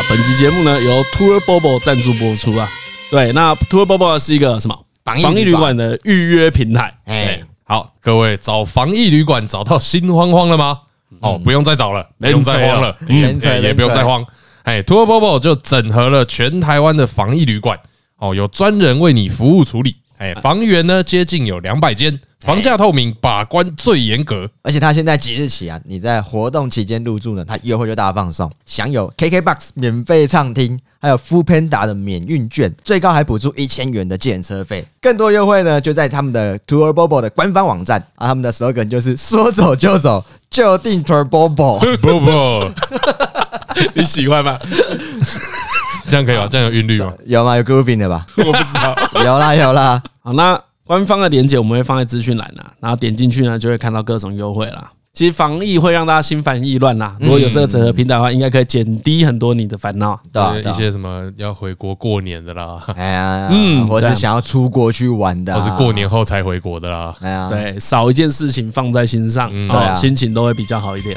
啊，本集节目呢由 Tour Bobo 赞助播出啊。对，那 Tour Bobo 是一个什么防疫旅馆的预约平台。哎，好，各位找防疫旅馆找到心慌慌了吗？哦，不用再找了，不用再慌了，嗯，也不用再慌。哎，Tour Bobo 就整合了全台湾的防疫旅馆，哦，有专人为你服务处理。哎，房源呢接近有两百间，房价透明，把关最严格。而且他现在即日起啊，你在活动期间入住呢，他优惠就大放送，享有 KKBOX 免费畅听，还有 Foodpanda 的免运券，最高还补助一千元的计程车费。更多优惠呢，就在他们的 Tour Bobo 的官方网站啊，他们的 slogan 就是说走就走，就定 Tour Bobo。Bobo，你喜欢吗？这样可以吗？这样有韵律吗？有吗？有 grooving 的吧？我不知道。有啦有啦。好，那官方的连接我们会放在资讯栏呐，然后点进去呢就会看到各种优惠啦。其实防疫会让大家心烦意乱啦，如果有这个整合平台的话，应该可以减低很多你的烦恼。对，一些什么要回国过年的啦，哎呀，嗯，或是想要出国去玩的，或是过年后才回国的啦，哎呀，对，少一件事情放在心上，对，心情都会比较好一点。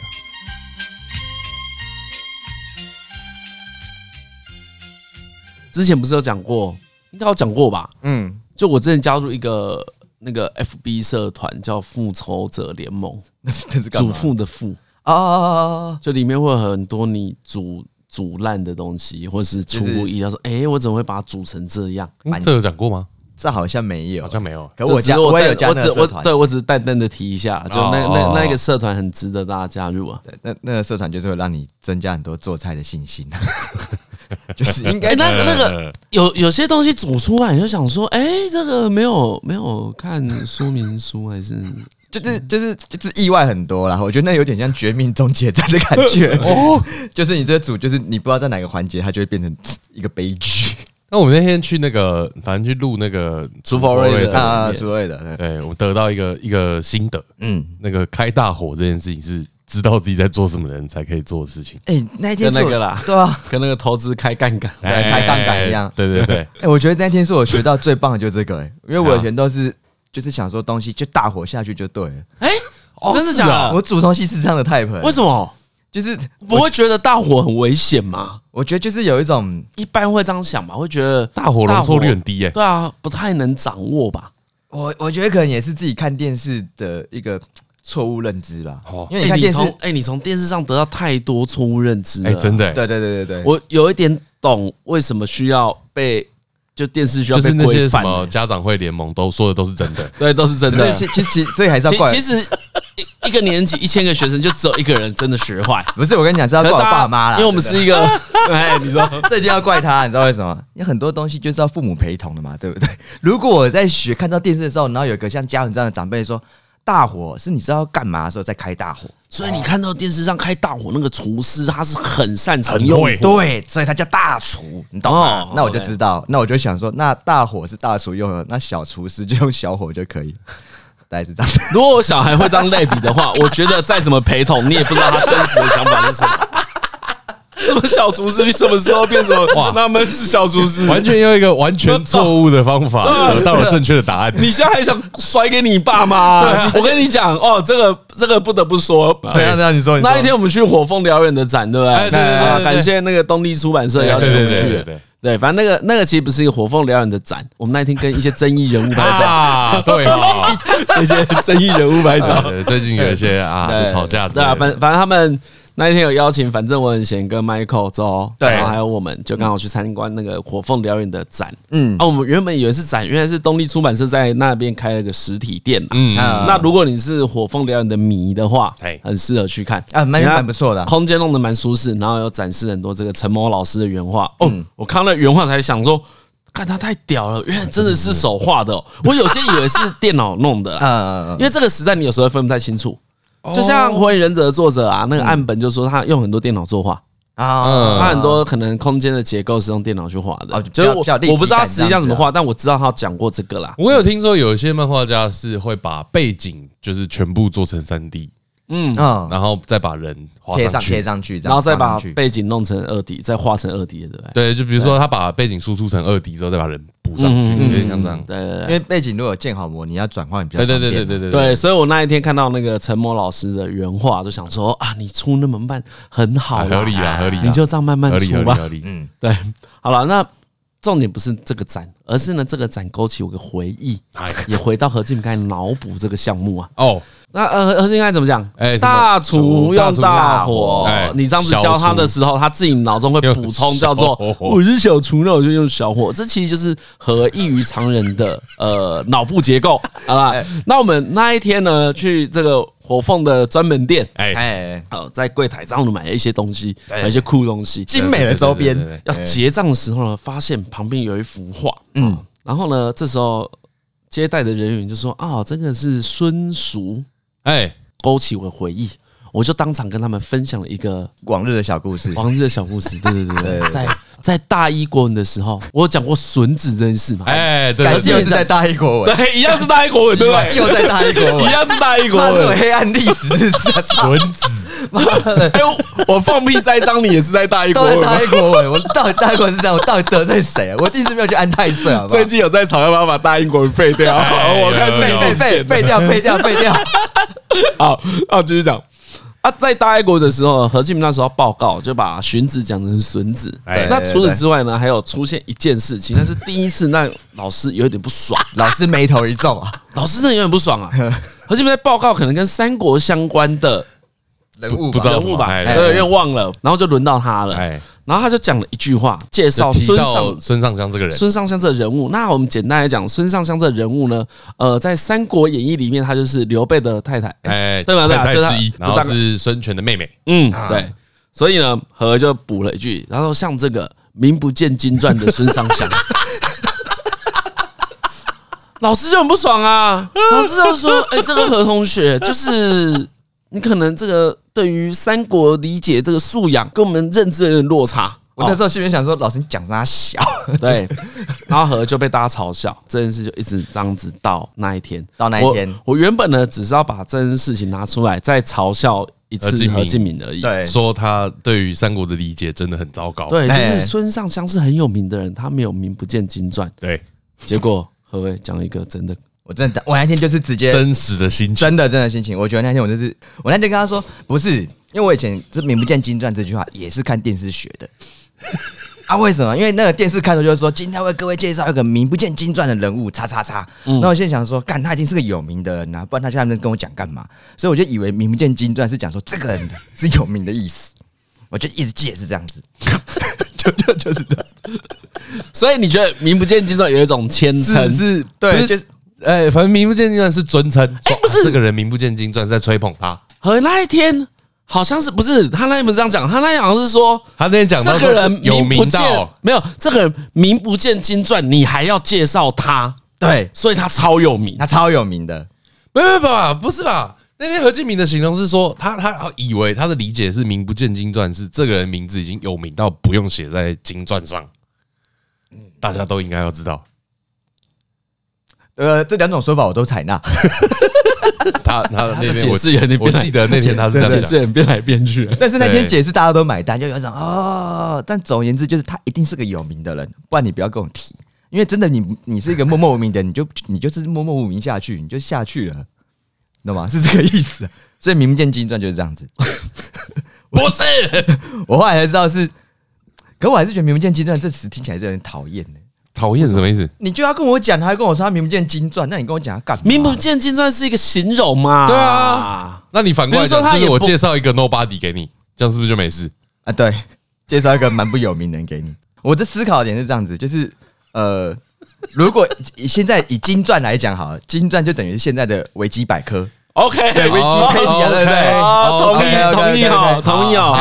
之前不是有讲过，应该有讲过吧？嗯，就我之前加入一个那个 FB 社团，叫复仇者联盟，那是祖父的父啊，就里面会有很多你煮煮烂的东西，或是出意料说，哎，我怎么会把它煮成这样？这有讲过吗？这好像没有，好像没有。可我加我也有加那个社团，对我只是淡淡的提一下，就那那那个社团很值得大家加入啊。对，那那个社团就是会让你增加很多做菜的信心。就是应该那个那个有有些东西煮出来，你就想说，哎，这个没有没有看说明书，还是 就是就是就是意外很多啦。我觉得那有点像《绝命终结战》的感觉 哦，就是你这个煮，就是你不知道在哪个环节，它就会变成一个悲剧。那我们那天去那个，反正去录那个厨房瑞的啊，厨瑞的，对，我们得到一个一个心得，嗯，那个开大火这件事情是。知道自己在做什么人才可以做的事情。哎，那天跟那个啦，对啊，跟那个投资开杠杆、开杠杆一样。对对对。哎，我觉得那天是我学到最棒的，就是这个。哎，因为我以前都是就是想说东西就大火下去就对了。哎，真的假的？我煮东西是这样的 type。为什么？就是不会觉得大火很危险吗？我觉得就是有一种一般会这样想吧，会觉得大火容错率很低。哎，对啊，不太能掌握吧。我我觉得可能也是自己看电视的一个。错误认知吧，因为你看电视，哎，你从电视上得到太多错误认知了，哎，真的，对对对对对，我有一点懂为什么需要被就电视需要被那些什么家长会联盟都说的都是真的，对，都是真的。其其实这还是要怪，其实一个年级一千个学生就只有一个人真的学坏，不是我跟你讲，这要怪我爸妈啦，因为我们是一个，哎，你说。这一定要怪他，你知道为什么？因为很多东西就是要父母陪同的嘛，对不对？如果我在学看到电视的时候，然后有一个像家人这样的长辈说。大火是你知道要干嘛的时候再开大火，所以你看到电视上开大火那个厨师他是很擅长用火，对，所以他叫大厨，你懂吗？那我就知道，那我就想说，那大火是大厨用的，那小厨师就用小火就可以，大概是这样。如果我小孩会这样类比的话，我觉得再怎么陪同，你也不知道他真实的想法是什么。什么小厨师？你什么时候变什么？哇，那门子小厨师，完全用一个完全 错误的方法 得到了正确的答案。你现在还想甩给你爸妈？我跟你讲哦，这个这个不得不说，怎样怎样？你说那一天我们去火凤燎原的展，对不对？对对对，感谢那个东立出版社邀请我们去。对，反正那个那个其实不是一个火凤燎原的展，我们那一天跟一些争议人物拍照。对啊，那些争议人物拍照。最近有一些啊吵架。对啊，反反正他们。那一天有邀请，反正我很闲，跟 Michael 周，对，然后还有我们，就刚好去参观那个火凤燎原的展。嗯，啊，我们原本以为是展，原来是东立出版社在那边开了个实体店。嗯，那如果你是火凤燎原的迷的话，哎，很适合去看。啊，蛮蛮不错的，空间弄得蛮舒适，然后有展示很多这个陈某老师的原画。哦，我看了原画才想说，看他太屌了，原来真的是手画的。我有些以为是电脑弄的，嗯，因为这个时代你有时候分不太清楚。就像《火影忍者》的作者啊，那个岸本就说他用很多电脑作画啊，他很多可能空间的结构是用电脑去画的。就是我我不知道他实际上怎么画，但我知道他讲过这个啦。我有听说有一些漫画家是会把背景就是全部做成三 D，嗯嗯，然后再把人贴上贴上去，然后再把背景弄成二 D，再画成二 D 的，对不对？对，就比如说他把背景输出成二 D 之后，再把人补上去，有点像这样。对，因为背景如果建好模，你要转换比较对对对对对对对。所以我那一天看到那个陈模老师的原话，就想说啊，你出那么慢，很好，合理啊，合理，你就这样慢慢出吧。合理，嗯，对，好了，那。重点不是这个展，而是呢，这个展勾起我的回忆，也回到何敬该脑补这个项目啊。哦，那呃，何敬该怎么讲？哎，大厨用大火，你这样子教他的时候，他自己脑中会补充叫做“我是小厨”，那我就用小火。这其实就是和异于常人的呃脑部结构，好吧？那我们那一天呢，去这个。火凤的专门店，哎。哎，好，在柜台上买了一些东西，买一些酷东西，精美的周边。要结账的时候呢，发现旁边有一幅画，嗯，然后呢，这时候接待的人员就说：“啊，这个是孙叔。”哎，勾起我的回忆。我就当场跟他们分享了一个往日的小故事，往日的小故事。对对对对，在在大一国文的时候，我有讲过孙子这件事嘛？哎，对，又是在大一国文，对，一样是大一国文，对吧？又在大一国文，一样是大一国文。这种黑暗历史是 孙子。妈的！哎，我放屁栽赃，你也是在大一国文。大一国文，我到底大一国文是这样？我到底得罪谁啊？我第一直没有去安太岁啊。最近有在吵要不要把大一国文废掉？我开始废废废掉，废掉，废掉。好，那我继续讲。啊，在大爱国的时候，何进那时候报告就把荀子讲成孙子。对，那除此之外呢，还有出现一件事情，那是第一次，那老师有点不爽，老师眉头一皱啊，老师真的有点不爽啊。何进在报告可能跟三国相关的人物，不知道人物吧，有点忘了，然后就轮到他了。然后他就讲了一句话，介绍孙尚孙尚香这个人。孙尚香这个人物，那我们简单来讲，孙尚香这个人物呢，呃，在《三国演义》里面，他就是刘备的太太，哎，对吧？对，太太之一，然后是孙权的妹妹。嗯，对。所以呢，何就补了一句，然后像这个名不见经传的孙尚香，老师就很不爽啊。老师就说：“哎，这个何同学，就是你可能这个。”对于三国理解这个素养跟我们认知有点落差。我那时候心里想说，老师你讲啥小？对，然后何就被大家嘲笑，这件事就一直这样子到那一天，到那一天。我原本呢，只是要把这件事情拿出来再嘲笑一次何敬明而已。对，说他对于三国的理解真的很糟糕。对，就是孙尚香是很有名的人，他没有名不见经传。对，结果何伟讲一个真的。我真的，我那天就是直接真实的心情，真的真的心情。我觉得那天我就是，我那天跟他说，不是，因为我以前这名不见经传这句话也是看电视学的 啊。为什么？因为那个电视开头就是说，今天为各位介绍一个名不见经传的人物，叉叉叉。那我现在想说，干他已经是个有名的人了，不然他现在能跟我讲干嘛？所以我就以为名不见经传是讲说这个人是有名的意思，我就一直记也是这样子，就就就是这样。所以你觉得名不见经传有一种谦称？是，对，就是。哎，反正名不见经传是尊称，哎，不是这个人名不见经传是在吹捧他。和那一天好像是不是他那天不是这样讲，他那天好像是说他那天讲这个人有名到没有这个人名不见经传，你还要介绍他，对，所以他超有名，他超有名的。没有吧？不是吧？那天何敬明的形容是说他他以为他的理解是名不见经传是这个人名字已经有名到不用写在经传上，大家都应该要知道。呃，这两种说法我都采纳。他他那天我记得，我记得那天他是这样解释，变来变去。但是那天解释大家都买单，就有一种哦。但总而言之，就是他一定是个有名的人，不然你不要跟我提。因为真的，你你是一个默默无名的，你就你就是默默无名下去，你就下去了，懂吗？是这个意思。所以名不见经传就是这样子。不是，我后来才知道是，可我还是觉得名不见经传这词听起来是有点讨厌的。讨厌是什么意思？你就要跟我讲，他还跟我说他名不见经传，那你跟我讲他干嘛？名不见经传是一个形容嘛？对啊，那你反过来说，就是我介绍一个 nobody 给你，这样是不是就没事啊？对，介绍一个蛮不有名的人给你。我的思考的点是这样子，就是呃，如果以现在以金钻来讲，好了，金钻就等于现在的维基百科。OK，对，维基配题对不对？同意，同意哦，同意哦。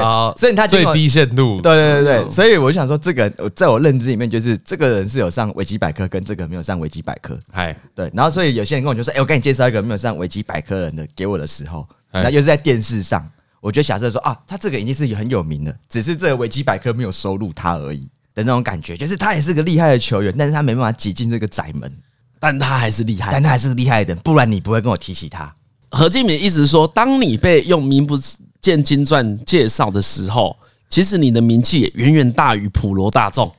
好，所以他最低限度，对对对对，所以我就想说，这个在我认知里面，就是这个人是有上维基百科，跟这个没有上维基百科。哎，对，然后所以有些人跟我就说，哎，我给你介绍一个没有上维基百科人的给我的时候，那又是在电视上，我觉得假设说啊，他这个已经是很有名的，只是这个维基百科没有收录他而已的那种感觉，就是他也是个厉害的球员，但是他没办法挤进这个窄门。但他还是厉害，但他还是厉害的，不然你不会跟我提起他。何敬敏意思是说，当你被用名不见经传介绍的时候，其实你的名气也远远大于普罗大众。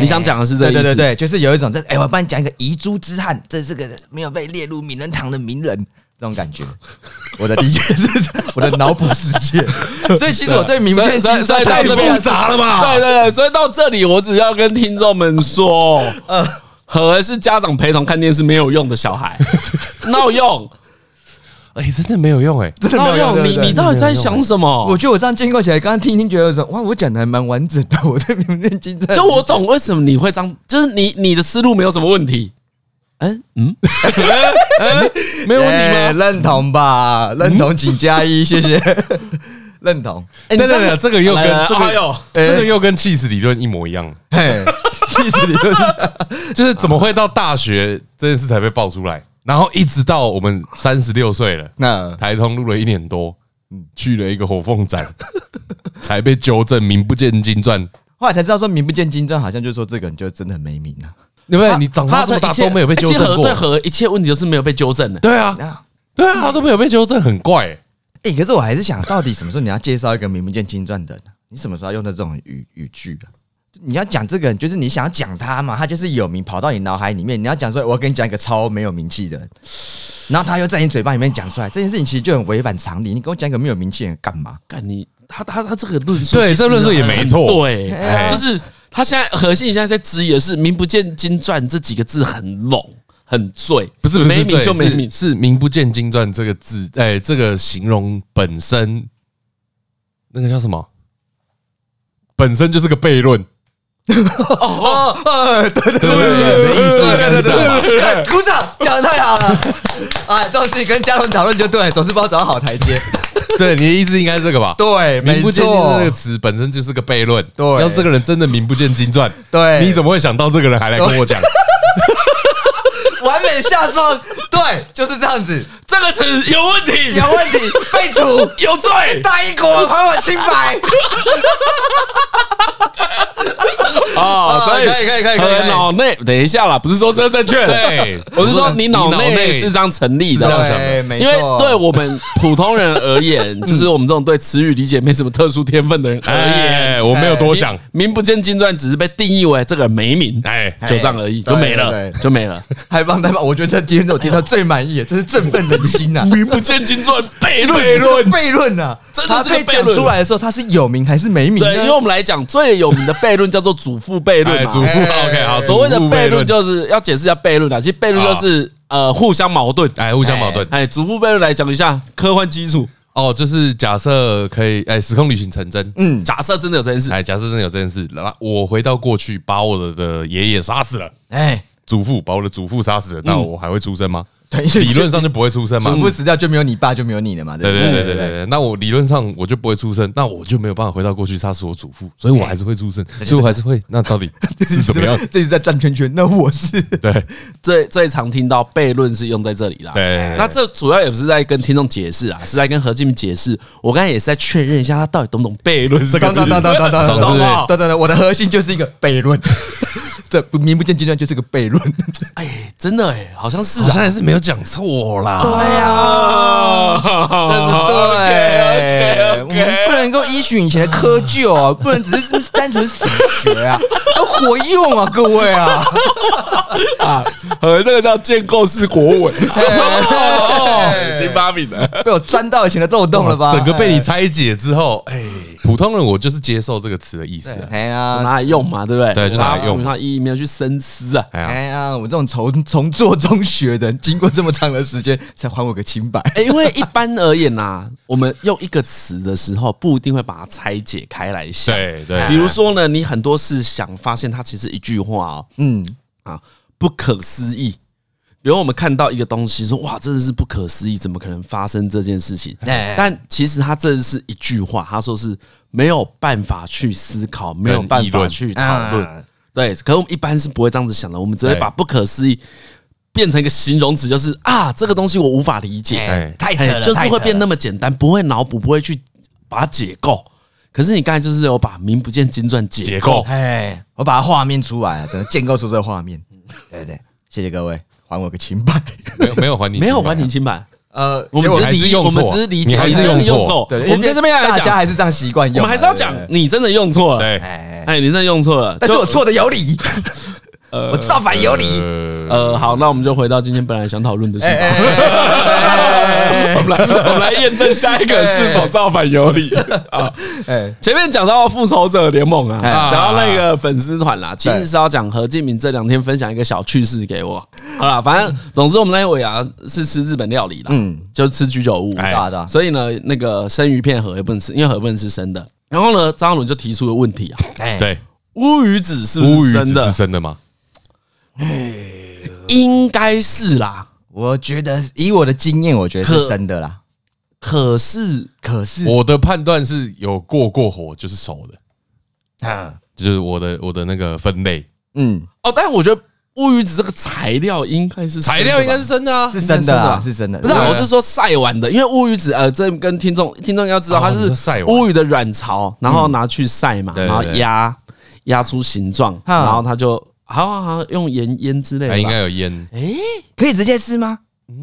你想讲的是这个意思？对对对，就是有一种在哎，我帮你讲一个遗珠之憾，这是个没有被列入名人堂的名人，这种感觉。我的理解是，我的脑补世界。所以其实我对名不见经传太复杂了嘛。对对对，所以到这里，我只要跟听众们说，呃，何是家长陪同看电视没有用的小孩，闹用。哎，真的没有用哎，真的没有用。你你到底在想什么？我觉得我这样经过起来，刚刚听一听，觉得说哇，我讲的还蛮完整的。我在名不见经传，就我懂为什么你会这样，就是你你的思路没有什么问题。嗯嗯，没有问题吗？认同吧，认同，请加一，谢谢。认同。哎，对对对，这个又跟这个又这个又跟起司理论一模一样。嘿，起司理论就是怎么会到大学这件事才被爆出来？然后一直到我们三十六岁了，那台通录了一年多，去了一个火凤展，才被纠正名不见经传。后来才知道说名不见经传，好像就是说这个人就真的很没名啊。对不对？你长大这么大都没有被纠正过，对和一切问题都是没有被纠正的。对啊，对啊，他都没有被纠正，很怪。哎，可是我还是想到底什么时候你要介绍一个名不见经传的人？你什么时候要用到这种语语句的？你要讲这个人，就是你想要讲他嘛，他就是有名，跑到你脑海里面。你要讲说，我要跟你讲一个超没有名气的人，然后他又在你嘴巴里面讲出来，这件事情其实就很违反常理。你跟我讲一个没有名气的人干嘛？干你他他他这个论述，对，这论述也没错。对，就是他现在核心，现在在质疑的是“名不见经传”这几个字很笼很醉，不是不是没名就没名，是“名不见经传”这个字，哎，这个形容本身那个叫什么？本身就是个悖论。哦哦，对对对对对，意思应该是这样。鼓掌，讲的太好了！哎，这种事情跟嘉伦讨论就对，总是帮我找到好台阶。对，你的意思应该是这个吧？对，名不见经传这个词本身就是个悖论。对，要这个人真的名不见经传，对，你怎么会想到这个人还来跟我讲？下庄，对，就是这样子。这个词有问题，有问题，废除，有罪。大英国还我清白。哦，所以可以可以可以可以。脑内等一下啦，不是说这正确，对，我是说你脑内是这样成立的。因为对我们普通人而言，就是我们这种对词语理解没什么特殊天分的人而言，我没有多想，名不见经传只是被定义为这个人没名，哎，就这样而已，就没了，就没了。还帮他们，我觉得今天我听到最满意的，这是振奋人心呐！名不见经传，悖论，悖论，悖论呐！真的是被讲出来的时候，他是有名还是没名？对，因为我们来讲最有名的悖论叫做祖父悖论嘛。祖父，OK，好。所谓的悖论就是要解释一下悖论啊。其实悖论就是呃互相矛盾，哎，互相矛盾。哎，祖父悖论来讲一下科幻基础哦，就是假设可以，哎，时空旅行成真。嗯，假设真的有这件事，哎，假设真的有这件事，然后我回到过去，把我的的爷爷杀死了，哎。祖父把我的祖父杀死了，那我还会出生吗？对，理论上就不会出生嘛。祖父死掉就没有你爸，就没有你了嘛。对对对对对对。那我理论上我就不会出生，那我就没有办法回到过去杀死我祖父，所以我还是会出生，所以我还是会。那到底 是怎么样？这是在转圈圈。那我是 对最最常听到悖论是用在这里啦。对，那这主要也不是在跟听众解释啊，是在跟何进明解释。我刚才也是在确认一下他到底懂不懂悖论。懂懂懂懂懂懂懂懂。对对对，我的核心就是一个悖论。这不名不见经传就是个悖论，哎，真的哎，好像是，好像也是没有讲错啦，对呀，对不对？我们不能够依循以前的窠臼啊，不能只是单纯死学啊，要活用啊，各位啊，啊，呃，这个叫建构式国文，金巴比的，被我钻到以前的漏洞了吧？整个被你拆解之后，哎。普通人我就是接受这个词的意思，哎呀，拿来用嘛，对不对？对，就拿来用，它意义没有去深思啊。哎呀，我这种从从做中学的，经过这么长的时间，才还我个清白。因为一般而言呐，我们用一个词的时候，不一定会把它拆解开来想。对对。比如说呢，你很多事想发现它其实一句话哦，嗯啊，不可思议。比如我们看到一个东西，说哇，真的是不可思议，怎么可能发生这件事情？但其实它这是一句话，他说是没有办法去思考，没有办法去讨论。对，可是我们一般是不会这样子想的，我们只会把不可思议变成一个形容词，就是啊，这个东西我无法理解，太扯了，就是会变那么简单，不会脑补，不会去把它解构。可是你刚才就是有把名不见经传解构，哎，我把它画面出来，整个建构出这个画面。对对，谢谢各位。还我个清白，没有没有还你，没有还你清白，呃，我们只是理，我们只是理解，还是用错？对，我们在这边来讲，大家还是这样习惯用。我们还是要讲，你真的用错了。对，哎，你真的用错了，但是我错的有理。呃，我造反有理。呃，好，那我们就回到今天本来想讨论的事吧。我们来，我们来验证下一个是否造反有理 啊。哎，前面讲到复仇者联盟啊，讲到那个粉丝团啦，其实是要讲何敬明这两天分享一个小趣事给我。好了，反正总之我们那尾牙是吃日本料理的，嗯，就吃居酒屋，所以呢，那个生鱼片盒也不能吃，因为盒不能吃生的。然后呢，张翰伦就提出了问题啊，对，乌鱼子是不是生的？是生的吗？哎，应该是啦。我觉得以我的经验，我觉得是生的啦。可是，可是我的判断是有过过火就是熟的啊，就是我的我的那个分类。嗯，哦，但是我觉得乌鱼子这个材料应该是材料应该是真的啊，是真的啊，是真的。不是，我是说晒完的，因为乌鱼子呃，这跟听众听众要知道，它是乌鱼的卵巢，然后拿去晒嘛，然后压压出形状，然后它就。好好好，用盐腌之类的，应该有腌。哎，可以直接吃吗？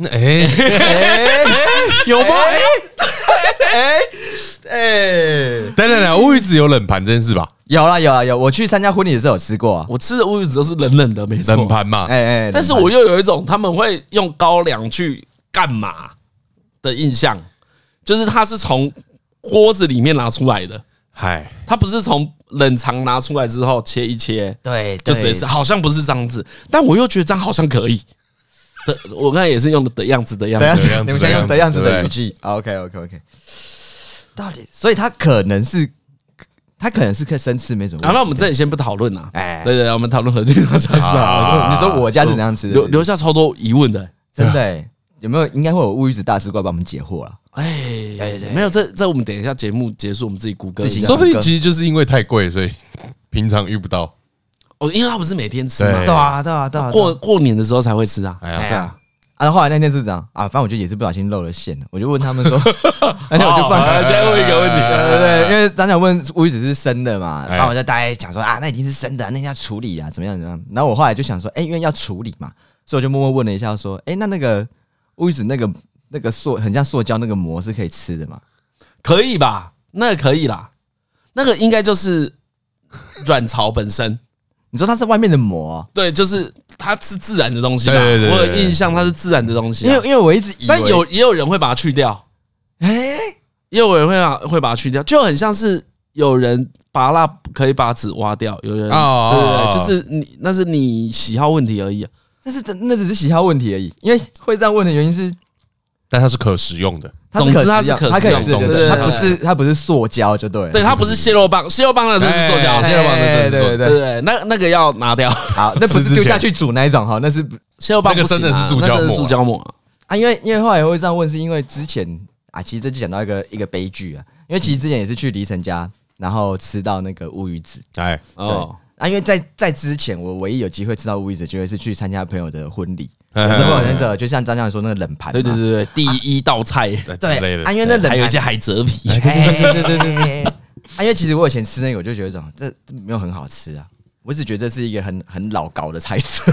哎，有吗？哎哎，等等等，乌鱼子有冷盘这件事吧？有啦有啦有，我去参加婚礼的时候有吃过啊，我吃的乌鱼子都是冷冷的，没错。冷盘嘛，哎哎，但是我又有一种他们会用高粱去干嘛的印象，就是它是从锅子里面拿出来的。嗨，它不是从冷藏拿出来之后切一切，对，就直接吃，好像不是这样子，但我又觉得这样好像可以。的，我刚才也是用的的样子的样子，你们先用的样子的语气。OK OK OK，到底，所以他可能是，他可能是可以生吃，没什么。好，那我们这里先不讨论啊。哎，对对，我们讨论何进家是啊。你说我家是怎样吃的？留留下超多疑问的，真的。有没有应该会有乌鱼子大师过来帮我们解惑了？哎，对对，没有，这这我们等一下节目结束，我们自己谷歌。说不定其实就是因为太贵，所以平常遇不到。哦，因为他不是每天吃嘛，对啊，对啊，对啊，过过年的时候才会吃啊。哎呀，对啊。啊，后来那天是这样啊，反正我觉得也是不小心漏了线，我就问他们说，那天我就问，先问一个问题，对对对，因为张小问乌鱼子是生的嘛，然后我就大概讲说啊，那已经是生的，那天要处理啊，怎么样怎么样。然后我后来就想说，哎，因为要处理嘛，所以我就默默问了一下，说，哎，那那个乌鱼子那个。那个塑很像塑胶，那个膜是可以吃的吗？可以吧？那个可以啦，那个应该就是卵巢本身。你说它是外面的膜？对，就是它是自然的东西吧？我有印象它是自然的东西。因为因为我一直以为，但有也有人会把它去掉。哎，也有人会把会把它去掉，就很像是有人拔蜡可以把籽挖掉，有人对对对，就是你那是你喜好问题而已。但是那只是喜好问题而已，因为会这样问的原因是。但它是可食用的，总之它是可食用的，它不是它不是塑胶就对，对，它不是蟹肉棒，蟹肉棒那就是塑胶，蟹肉棒那真的是，对对对，那那个要拿掉，好，那不是丢下去煮那一种哈，那是蟹肉棒，那个真的是塑胶膜，塑胶膜啊，因为因为后来会这样问，是因为之前啊，其实这就讲到一个一个悲剧啊，因为其实之前也是去黎晨家，然后吃到那个乌鱼子，哎。哦，啊，因为在在之前我唯一有机会吃到乌鱼子，就会是去参加朋友的婚礼。之后那个就像张教授说那个冷盘，对对对对，第一道菜对，啊，因为那冷还有一些海蜇皮，对对对对对，啊，因为其实我以前吃那个，我就觉得这种这没有很好吃啊，我只觉得这是一个很很老高的菜色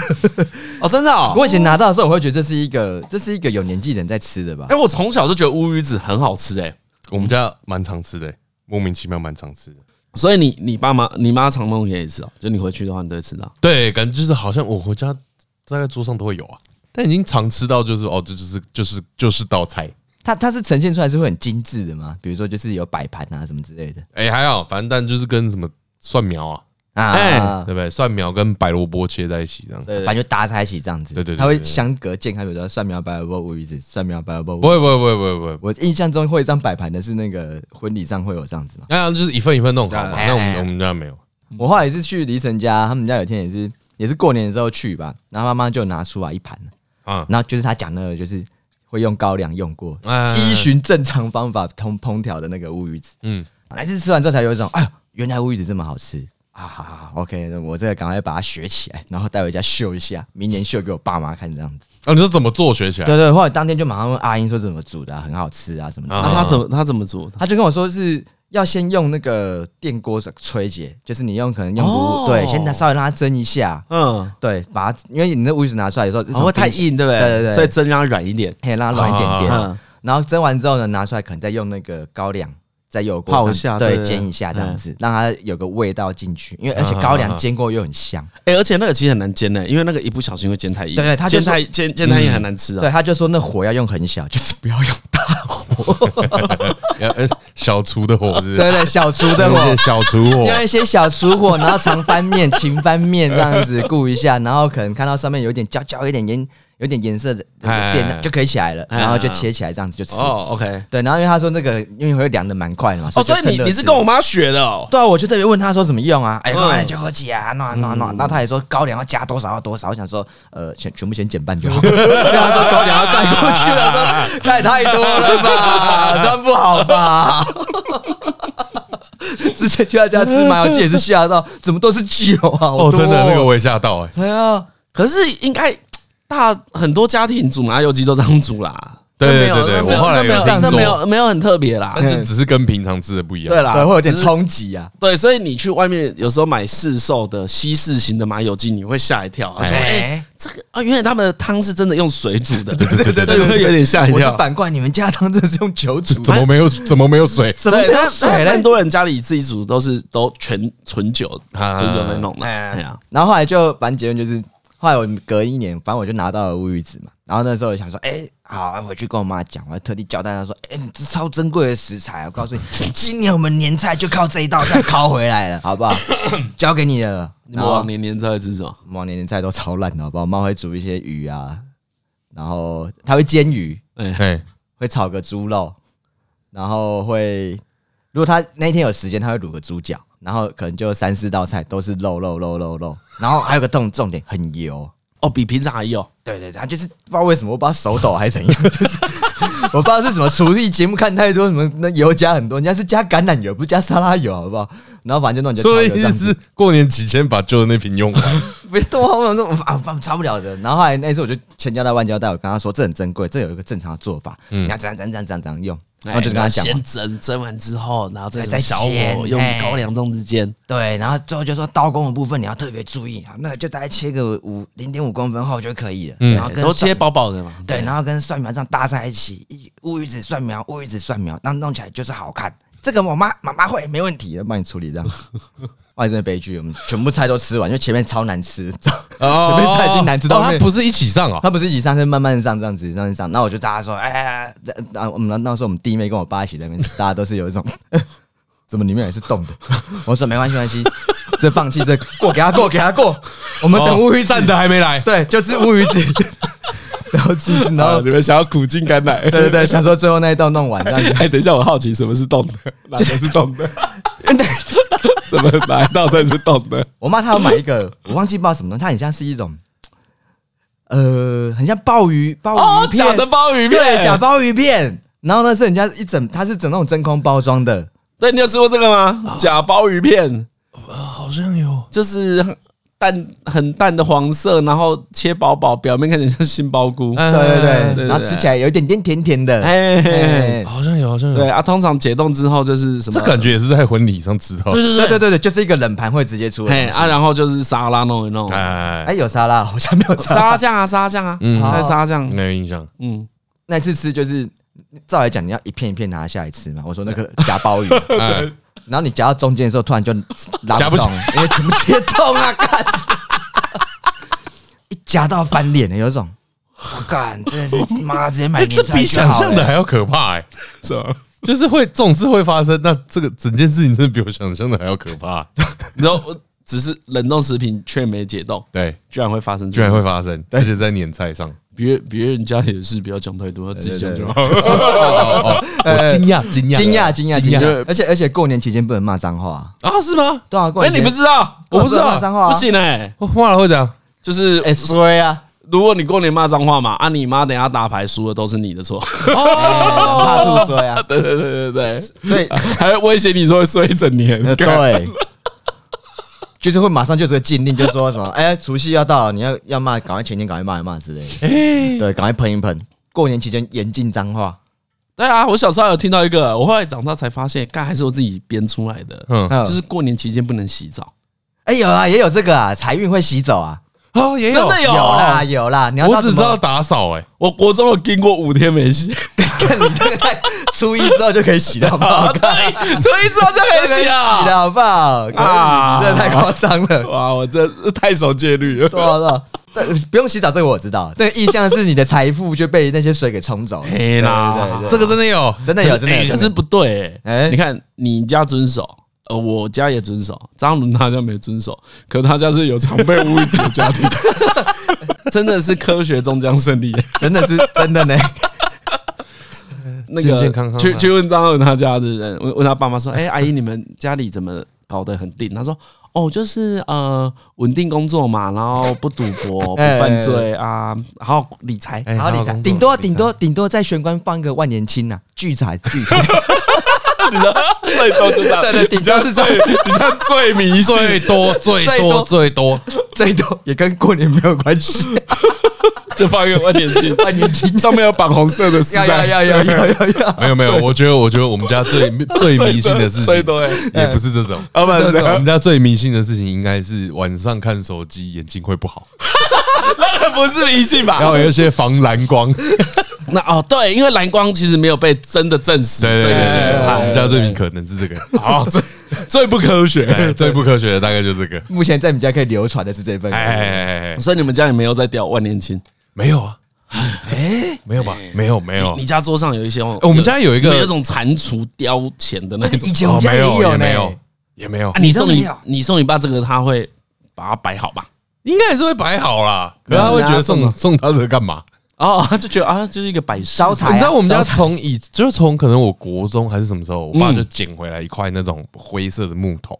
哦，真的哦，我以前拿到的时候，我会觉得这是一个这是一个有年纪人在吃的吧？哎，我从小就觉得乌鱼子很好吃，哎，我们家蛮常吃的，莫名其妙蛮常吃的，所以你你爸妈你妈常弄给你吃哦，就你回去的话，你都会吃到，对，感觉就是好像我回家大概桌上都会有啊。但已经常吃到，就是哦，这就是就是就是道菜。它它是呈现出来是会很精致的吗？比如说就是有摆盘啊什么之类的。哎，还好，反正但就是跟什么蒜苗啊，啊，对不对？蒜苗跟白萝卜切在一起这样，反正就搭在一起这样子。对对，它会相隔健康，比如说蒜苗白萝卜乌鱼子，蒜苗白萝卜。不会不会不会不会不会。我印象中会这样摆盘的是那个婚礼上会有这样子嘛？那就是一份一份弄好嘛。那我们我们家没有。我后来也是去黎晨家，他们家有天也是也是过年的时候去吧，然后妈妈就拿出来一盘。啊，然后就是他讲那个，就是会用高粱用过，依循正常方法烹烹调的那个乌鱼子。嗯，来次吃完之后才有一种，哎呦，原来乌鱼子这么好吃啊！好好好，OK，那我这个赶快把它学起来，然后带回家秀一下，明年秀给我爸妈看这样子。啊，你说怎么做学起来？对对，后来当天就马上问阿英说怎么煮的，很好吃啊什么的。那他怎么他怎么煮？他就跟我说是要先用那个电锅吹解，就是你用可能用炉对，先稍微让它蒸一下，嗯，对，把它因为你那乌鱼子拿出来的时候，会太硬，对不对？对对对，所以蒸让它软一点，可以让它软一点点。然后蒸完之后呢，拿出来可能再用那个高粱。在油锅泡一下，对，煎一下这样子，让它有个味道进去。因为而且高粱煎过又很香，哎，而且那个其实很难煎呢，因为那个一不小心会煎太硬。对对，他煎太煎煎太硬很难吃啊。对，他就说那火要用很小，就是不要用大火。小厨的火是？对对，小厨的火，小厨火，用一些小厨火，然后常翻面、勤翻面这样子顾一下，然后可能看到上面有点焦焦一点烟。有点颜色的变就可以起来了，然后就切起来这样子就吃。哦，OK，对，然后因为他说那个因为会凉的蛮快的嘛，哦，所以你你是跟我妈学的哦？对啊，我就特别问他说怎么用啊？哎，那就喝起啊，那那那，他也说高粱要加多少要多少，我想说呃，全全部先减半就好。他说高粱要盖过去了，说 盖太多了吧，这样不好吧？之前去他家吃麻油鸡也是吓到，怎么都是酒啊？哦，真的那个我也吓到哎。对啊，可是应该。大很多家庭煮麻油鸡都这样煮啦，对对对对，我后来有听说，没有没有很特别啦，就只是跟平常吃的不一样，对啦，对，会有点冲击啊，对，所以你去外面有时候买市售的西式型的麻油鸡，你会吓一跳，说哎，这个啊，原来他们的汤是真的用水煮的，对对对对，会 有点吓一跳。反过来，你们家汤真的是用酒煮，怎么没有怎么没有水？怎么没有水？很多人家里自己煮都是都全纯酒，纯酒在弄的，哎。呀，然后后来就反正结论就是。后来我隔一年，反正我就拿到了乌鱼子嘛。然后那时候我想说，哎、欸，好，回去跟我妈讲，我还特地交代她说，哎、欸，这超珍贵的食材，我告诉你，今年我们年菜就靠这一道菜烤回来了，好不好？交给你了。你们往年年菜吃什么？往年年菜都超烂的，好不好？我妈会煮一些鱼啊，然后她会煎鱼，哎、欸，会炒个猪肉，然后会，如果她那一天有时间，她会卤个猪脚。然后可能就三四道菜都是肉肉肉肉肉，然后还有个重重点很油哦，比平常还油。对对对，他就是不知道为什么，我不知道手抖还是怎样，就是我不知道是什么厨艺节目看太多，什么那油加很多，人家是加橄榄油，不是加沙拉油，好不好？然后反正就弄。所以意思是过年期间把旧的那瓶用完，别动啊！我说啊，差不了的。然后后来那次我就千交代万交代，我跟他说这很珍贵，这有一个正常的做法，你要怎样怎样怎样怎样用。然后就跟他讲，先蒸，蒸完之后，然后再再小火用高粱种之间。对，然后最后就说刀工的部分你要特别注意啊，那个就大概切个五零点五公分厚就可以了。嗯，然后都切薄薄的嘛。对，然后跟蒜苗这样搭在一起，乌鱼子蒜苗，乌鱼子蒜苗，那弄起来就是好看。这个我妈妈妈会没问题的，帮你处理这样。外真的悲剧，我们全部菜都吃完，因为前面超难吃，前面菜已经难吃到。他不是一起上哦，他不是一起上，是慢慢上这样子，这样上。那我就大家说，哎哎，然后我们那时候我们弟妹跟我爸一起在那边吃，大家都是有一种，怎么里面也是冻的？我说没关系，没关系，这放弃这过给他过给他过，我们等乌鱼站的还没来，对，就是乌鱼子。然后其实，然后你们想要苦尽甘来，对对对，想说最后那一道弄完。哎，等一下，我好奇什么是冻的，哪个是冻的？怎么哪一道才是冻的？我妈她要买一个，我忘记不知道什么东西，它很像是一种，呃，很像鲍鱼鲍鱼片，假的鲍鱼片，对，假鲍鱼片。然后呢，是人家一整，它是整那种真空包装的。对，你有吃过这个吗？假鲍鱼片，好像有，就是。淡很淡的黄色，然后切薄薄，表面看起来像杏鲍菇。对对对，然后吃起来有一点点甜甜的。哎，好像有，好像有。对啊，通常解冻之后就是什么？这感觉也是在婚礼上吃到。对对对对对对，就是一个冷盘会直接出。哎啊，然后就是沙拉弄一弄。哎，有沙拉，好像没有沙拉酱啊，沙拉酱啊，嗯，还有沙拉酱，没有印象。嗯，那次吃就是照来讲，你要一片一片拿下来吃嘛。我说那个夹鲍鱼。然后你夹到中间的时候，突然就 拉不动，因为全部切痛啊！干，一夹到翻脸的，有一种，我干，真的是 妈直接买年菜，这比想象的还要可怕哎，是吧？就是会这种事会发生，那这个整件事情真的比我想象的还要可怕。然后只是冷冻食品却没解冻，对，居然会发生，居然会发生，而且在碾菜上。别别人家里的事不要讲太多，自己讲就好。我 惊讶，惊讶，惊讶，惊讶，惊讶！而且而且过年期间不能骂脏话啊？是吗？对啊，过年哎，你不知道？我不知道骂脏话，不行哎！骂了会怎样？就是哎衰啊！如果你过年骂脏话嘛，啊你妈等下打牌输了都是你的错哦，怕输衰啊！对对对对对，所以还威胁你说会衰一整年，对。就是会马上就是个禁令，就是说什么，哎，除夕要到了，你要要骂，赶快前天赶快骂一骂之类的。对，赶快喷一喷。过年期间严禁脏话，对啊，我小时候有听到一个，我后来长大才发现，干还是我自己编出来的。嗯，就是过年期间不能洗澡。哎，有啊，也有这个啊，财运会洗澡啊。哦，也有，真的有啦，有啦。你要我只知道打扫，哎，我国中有经过五天没洗，看你这个太初一之后就可以洗了，好不好？初一初一之后就可以洗了，洗了，好不好？啊，这太夸张了，哇，我这太守戒律了。对，不用洗澡，这个我知道。这个意象是你的财富就被那些水给冲走了。嘿啦，对对，这个真的有，真的有，真的有，可是不对。哎，你看你家遵守。呃，我家也遵守，张伦他家没遵守，可他家是有常被污渍的家庭，真的是科学终将胜利，真的是真的呢。那个去去问张伦他家的人，问问他爸妈说：“哎，阿姨，你们家里怎么搞得很定？”他说：“哦，就是呃，稳定工作嘛，然后不赌博，不犯罪啊，然后理财，然后理财，顶多顶多顶多在玄关放一个万年青呐，聚财聚财。”你知道最多就这样，对对，顶多是最，你看最迷信，最多最多。最多最多，也跟过年没有关系，就放一个万年青，万年青。上面有绑红色的丝带，要要要要要要，没有没有，我觉得我觉得我们家最最迷信的事情，最多也不是这种，啊不是，我们家最迷信的事情应该是晚上看手机眼睛会不好，那个不是迷信吧？要有一些防蓝光。那哦，对，因为蓝光其实没有被真的证实。对对对对，我们家最迷可能是这个。好，最最不科学，最不科学的大概就是这个。目前在你们家可以流传的是这份。哎，所以你们家也没有在雕万年青？没有啊？哎，没有吧？没有没有。你家桌上有一些？我们家有一个有那种蟾蜍雕钱的那种。以前我们家也有，也没有，也没有。你送你你送你爸这个，他会把它摆好吧？应该也是会摆好啦。可是他会觉得送送他这个干嘛？哦，就觉得啊，就是一个摆招财。你知道我们家从以就是从可能我国中还是什么时候，我爸就捡回来一块那种灰色的木头，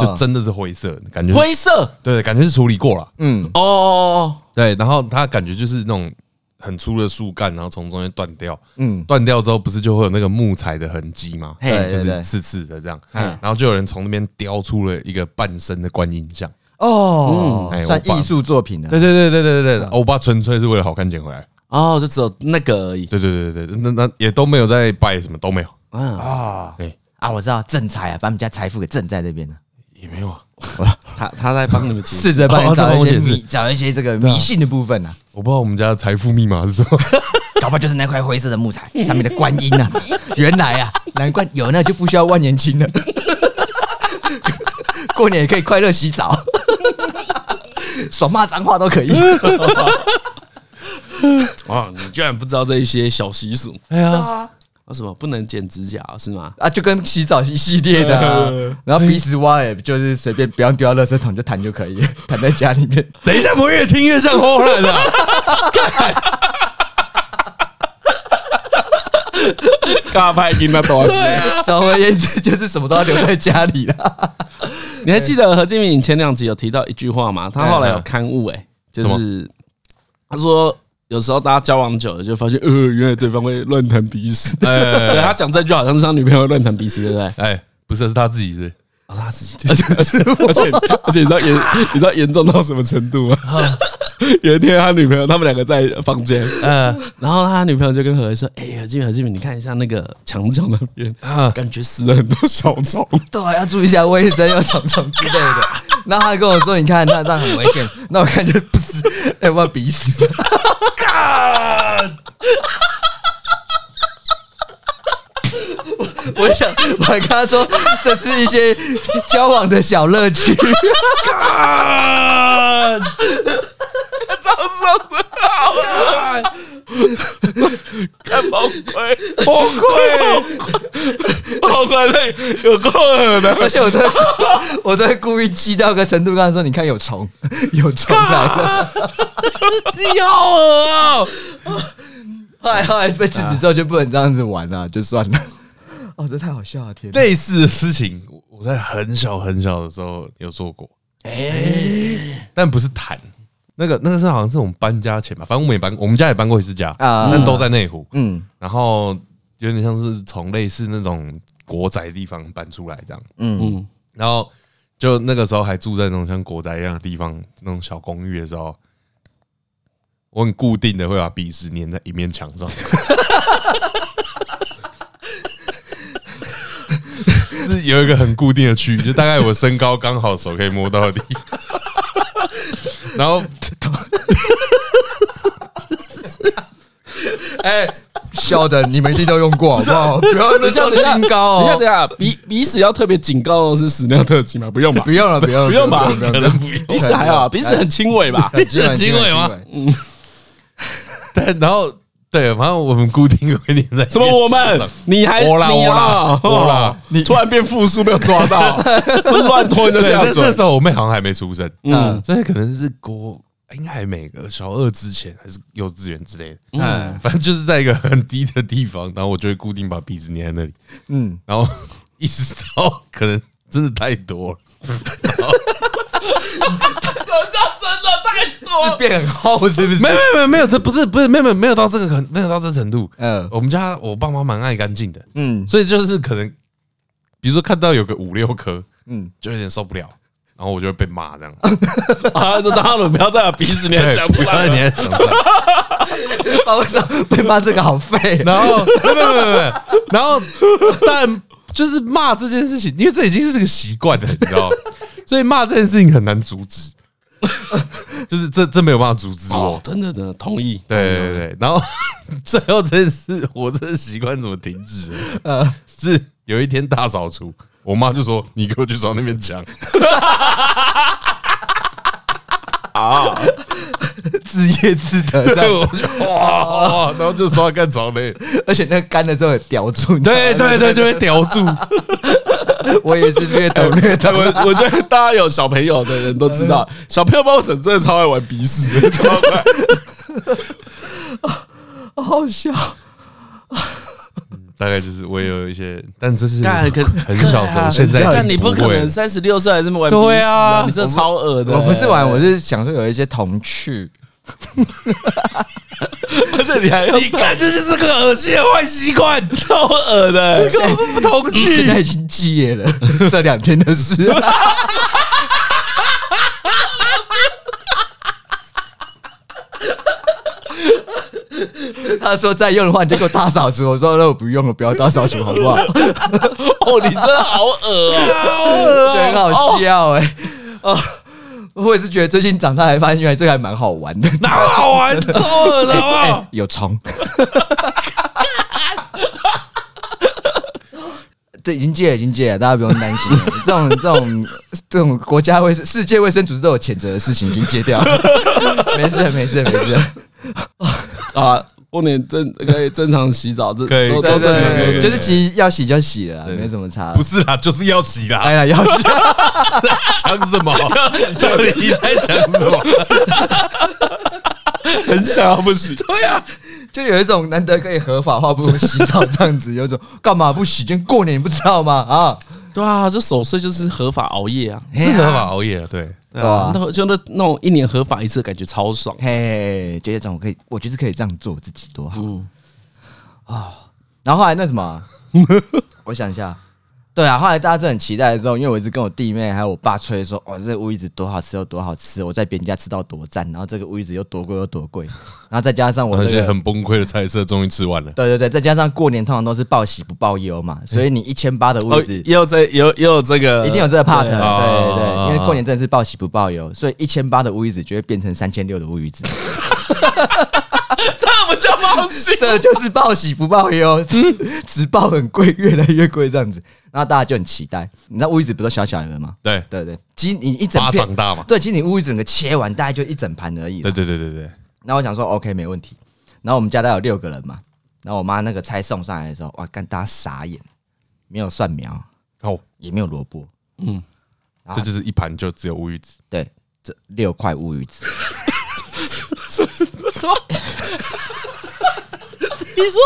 就真的是灰色，感觉灰色，对，感觉是处理过了。嗯，哦，对，然后他感觉就是那种很粗的树干，然后从中间断掉，嗯，断掉之后不是就会有那个木材的痕迹吗？就是刺刺的这样，然后就有人从那边雕出了一个半身的观音像。哦，算艺术作品的。对对对对对对对，我爸纯粹是为了好看捡回来。哦，就只有那个而已。对对对对，那那也都没有在拜什么，都没有。嗯啊，对啊，我知道正财啊，把我们家财富给正在那边了。也没有啊，他他在帮你们试着帮你找一些迷，找一些这个迷信的部分呢。我不知道我们家财富密码是什么，搞不好就是那块灰色的木材上面的观音啊。原来啊，难怪有那就不需要万年青了。过年也可以快乐洗澡，爽骂脏话都可以。哇！你居然不知道这一些小习俗？哎呀，啊什么不能剪指甲是吗？啊，就跟洗澡一系列的，然后鼻屎挖也就是随便不要丢到垃圾桶就弹就可以，弹在家里面。等一下，我越听越像后来的。嘎拍音那多少？对啊，总而言之就是什么都要留在家里了。你还记得何建明前两集有提到一句话吗？他后来有刊物哎，就是他说。有时候大家交往久了，就发现，呃，原来对方会乱弹鼻屎。对他讲这句好像是他女朋友乱弹鼻屎，对不对？哎，不是，是他自己是，是他自己。而且而且你知道严你知道严重到什么程度吗？有一天他女朋友他们两个在房间，嗯，然后他女朋友就跟何伟说：“哎，何静何志敏，你看一下那个墙角那边，啊，感觉死了很多小虫，对，啊要注意一下卫生，有虫虫之类的。”然后他还跟我说：“你看，那这样很危险。”那我看就不是，哎，我要鼻屎。我我想，我还跟他说，这是一些交往的小乐趣。干，早上的好，干崩溃，崩溃，好快累，有够恶的，而且我在，我在故意激到个程度，跟他说：“你看有虫，有虫来了，你好恶啊！”后来后来被制止之后就不能这样子玩了，就算了。哦，这太好笑了！天，类似的事情我在很小很小的时候有做过，哎，但不是谈那个那个是好像是我们搬家前吧，反正我们也搬，我们家也搬过一次家啊，但都在内湖，嗯，然后有点像是从类似那种国宅的地方搬出来这样，嗯。嗯，然后就那个时候还住在那种像国宅一样的地方，那种小公寓的时候。我很固定的会把鼻屎粘在一面墙上，是有一个很固定的区域，就大概我身高刚好手可以摸到底，然后，哎，笑的你们一定都用过好不好？不要那么身高哦。等下等下，鼻鼻屎要特别警告的是屎尿特辑吗？不用吧？不用了，不用不用吧？可能不用。鼻屎还好，鼻屎很轻微吧？很轻微吗？嗯。但然后。对，反正我们固定会黏在。什么？我们？你还？我啦，我啦，我啦！你突然变复数，没有抓到，乱吞就下水。那时候我妹好像还没出生，嗯，所以可能是国，应该还没个小二之前，还是幼稚园之类的。嗯，反正就是在一个很低的地方，然后我就会固定把鼻子黏在那里。嗯，然后意识到可能真的太多了。什 么叫真的太多？是变很厚是不是？没有没有没有没有，这不是不是没有没有没有到这个很没有到这个程度。嗯，我们家我爸妈蛮爱干净的。嗯，所以就是可能，比如说看到有个五六颗，嗯，就有点受不了，然后我就会被骂这样。啊，说张翰伦不要再把鼻屎黏墙上了，黏墙上。为什么被骂这个好废？然后没有没有没有没有，然后但就是骂这件事情，因为这已经是个习惯了，你知道。所以骂这件事情很难阻止，就是这这没有办法阻止我，真的真的同意。对对对，然后 最后这件事，我这个习惯怎么停止？呃，是有一天大扫除，我妈就说：“你给我去扫那边墙。”啊，自业自得，对，我就哇，然后就刷干草嘞，而且那个干了之后叼住，对对对，就会叼住。我也是略懂 略懂，我我觉得大家有小朋友的人都知道，小朋友抱枕真的超爱玩鼻屎，超爱，好笑。大概就是我也有一些，但这是很小的。现在但你不可能三十六岁还这么玩鼻屎啊！你这超恶的。我不是玩，我是想说有一些童趣。而且你还要，你看这就是个恶心的坏习惯，超恶的。你跟我说什么童趣？现在已经戒了，这两天的事。他说再用的话，你就给我大扫除。我说那我不用了，不要大扫除，好不好？哦，你真的好恶哦，好恶，很好笑哎。哦，我也是觉得最近长大才发现，原来这个还蛮好玩的。哪好玩？超恶的啊！有虫。这已经戒了，已经戒了，大家不用担心。这种这种这种国家卫生、世界卫生组织都有谴责的事情，已经戒掉了。没事，没事，没事。啊，过年正可以正常洗澡，这可以，对对对，就是其实要洗就洗了，没什么差。不是啦，就是要洗啦。哎呀，要洗，讲什么？叫你在讲什么？很想要不洗。对呀，就有一种难得可以合法化不用洗澡这样子，有种干嘛不洗？今天过年你不知道吗？啊，对啊，这守岁就是合法熬夜啊，是合法熬夜啊，对。吧啊，那就那那种一年合法一次，感觉超爽。嘿，觉得这种可以，我就是可以这样做自己多好。嗯，啊，然后后来那什么，我想一下。对啊，后来大家真的很期待的时候，因为我一直跟我弟妹还有我爸吹说，哇，这个乌鱼子多好吃，有多好吃，我在别人家吃到多赞，然后这个乌鱼子又多贵又多贵，然后再加上我那些很崩溃的菜色，终于吃完了。对对对，再加上过年通常都是报喜不报忧嘛，所以你一千八的乌鱼子也有这有也有这个，一定有这个 part，对对对，因为过年真的是报喜不报忧，所以一千八的乌鱼子就会变成三千六的乌鱼子。这不叫报喜，这就是报喜不报忧，只报很贵，越来越贵这样子。然后大家就很期待，你知道乌鱼子不都小小的吗？对对对，其实你一整片长大嘛，对，其实你乌鱼整个切完，大概就一整盘而已。对对对对对。然后我想说，OK，没问题。然后我们家大概有六个人嘛，然后我妈那个菜送上来的时候，哇，干大家傻眼，没有蒜苗，哦，也没有萝卜，嗯，这就是一盘就只有乌鱼子。对，这六块乌鱼子。什么？你说？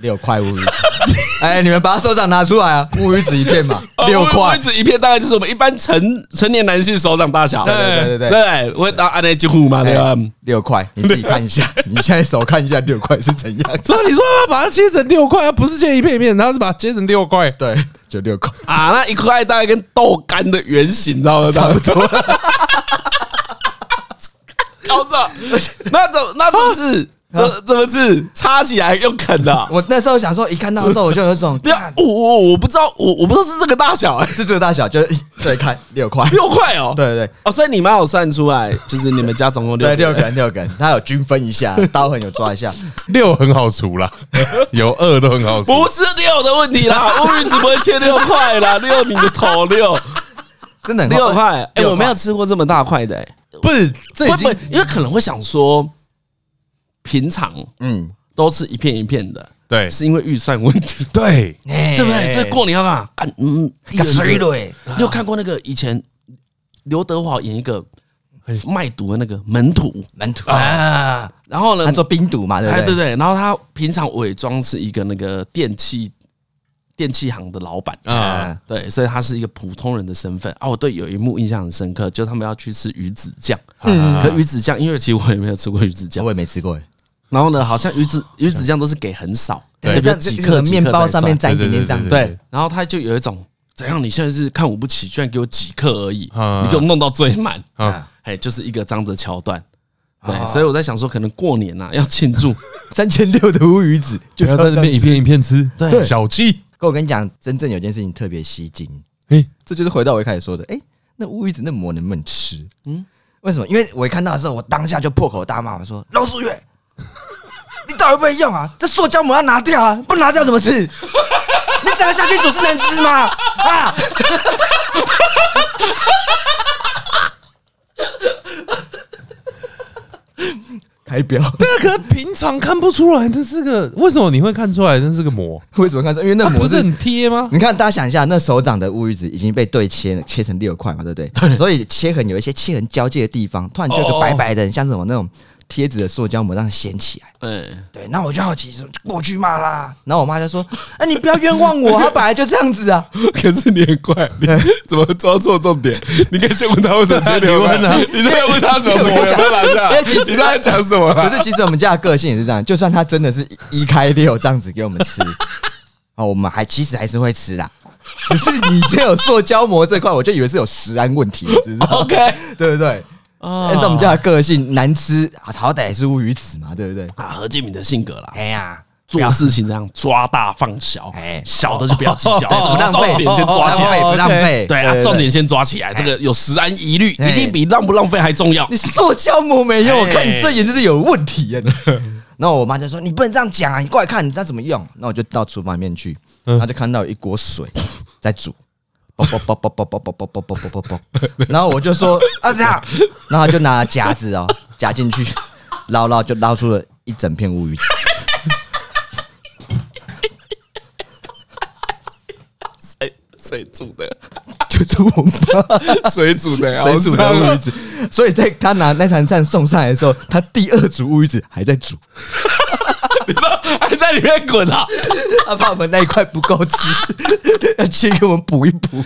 六块乌鱼子，哎，你们把手掌拿出来啊！乌鱼子一片嘛，六块。乌鱼子一片大概就是我们一般成成年男性手掌大小。对对对对对，我拿按那几乎嘛，对吧？六块，你自己看一下，你现在手看一下六块是怎样。所以你说要把它切成六块，不是切一片一片，然后是把它切成六块。对，就六块啊，那一块大概跟豆干的圆形，你知道吗？差不多。高子，那种那种是。怎怎么是？插起来又啃的。我那时候想说，一看到的时候我就有一种，我我我不知道，我我不知道是这个大小，是这个大小，就再看六块，六块哦。对对对，哦，所以你妈有算出来，就是你们家总共六对六根六根，他有均分一下，刀痕有抓一下，六很好除啦，有二都很好除。不是六的问题啦，乌鱼只不会切六块啦，六你的头六，真的六块。哎，我没有吃过这么大块的，哎，不是，这不因为可能会想说。平常嗯都是一片一片的，对，是因为预算问题，对，对不对？所以过年要干嘛？干嗯，水对。你有看过那个以前刘德华演一个卖毒的那个门徒，门徒啊，然后呢，他做冰毒嘛，对不对？对对。然后他平常伪装是一个那个电器电器行的老板啊，对，所以他是一个普通人的身份啊。我对有一幕印象很深刻，就他们要去吃鱼子酱，嗯，可鱼子酱，因为其实我也没有吃过鱼子酱，我也没吃过。然后呢，好像鱼子鱼子酱都是给很少，对，就几颗面包上面沾一点点这样。对，然后他就有一种怎样？你现在是看我不起，居然给我几克而已，你给我弄到最满啊！哎，就是一个这样的桥段。对，所以我在想说，可能过年呐要庆祝 三千六的乌鱼子，就要在那边一片一片吃。对，小气。可我跟你讲，真正有件事情特别吸睛，哎，这就是回到我一开始说的，哎，那乌鱼子那膜能不能吃？嗯，为什么？因为我一看到的时候，我当下就破口大骂，我说老鼠月。你到底会不会用啊？这塑胶膜要拿掉啊！不拿掉怎么吃？你整个下去煮是能吃吗？啊！开表对啊，可是平常看不出来，这是个为什么你会看出来？这是个膜？为什么看出来？因为那膜是很贴吗？你看，大家想一下，那手掌的乌鱼子已经被对切了切成六块嘛，对不对？对。所以切痕有一些切痕交界的地方，突然就有个白白的，像什么那种。贴纸的塑胶膜让它掀起来，嗯，对，那我就好奇说过去骂啦，然后我妈就说：“哎，你不要冤枉我，他 本来就这样子啊。”可是你很怪，你怎么抓错重点？你可以先问他为什么切六块呢？你再 问他什么膜有没有拿下？哎，其实你在讲什么？可是其实我们家的个性也是这样，就算他真的是一开六这样子给我们吃，哦，我们还其实还是会吃啦。只是你这有塑胶膜这块，我就以为是有食安问题，只是 OK，对不对？按照我们家的个性，难吃好歹也是乌鱼子嘛，对不对？啊，何建敏的性格啦，哎呀，做事情这样抓大放小，哎，小的就不要计较，不浪费，重点先抓起来，不浪费，对啊，重点先抓起来，这个有食安疑虑，一定比浪不浪费还重要。你塑胶膜没用，我看你这眼睛是有问题啊！然后我妈就说：“你不能这样讲啊，你过来看，那怎么用？”那我就到厨房里面去，然后就看到一锅水在煮。啵啵啵啵啵啵啵啵啵啵啵啵，然后我就说啊这样，然后他就拿夹子哦夹进去，捞捞就捞出了一整片乌鱼子。谁谁煮的？就是我妈。谁煮的？谁煮的乌鱼子？所以在他拿那盘菜送上来的时候，他第二组乌鱼子还在煮。你说还在里面滚啊？他怕我们那一块不够吃，要切给我们补一补。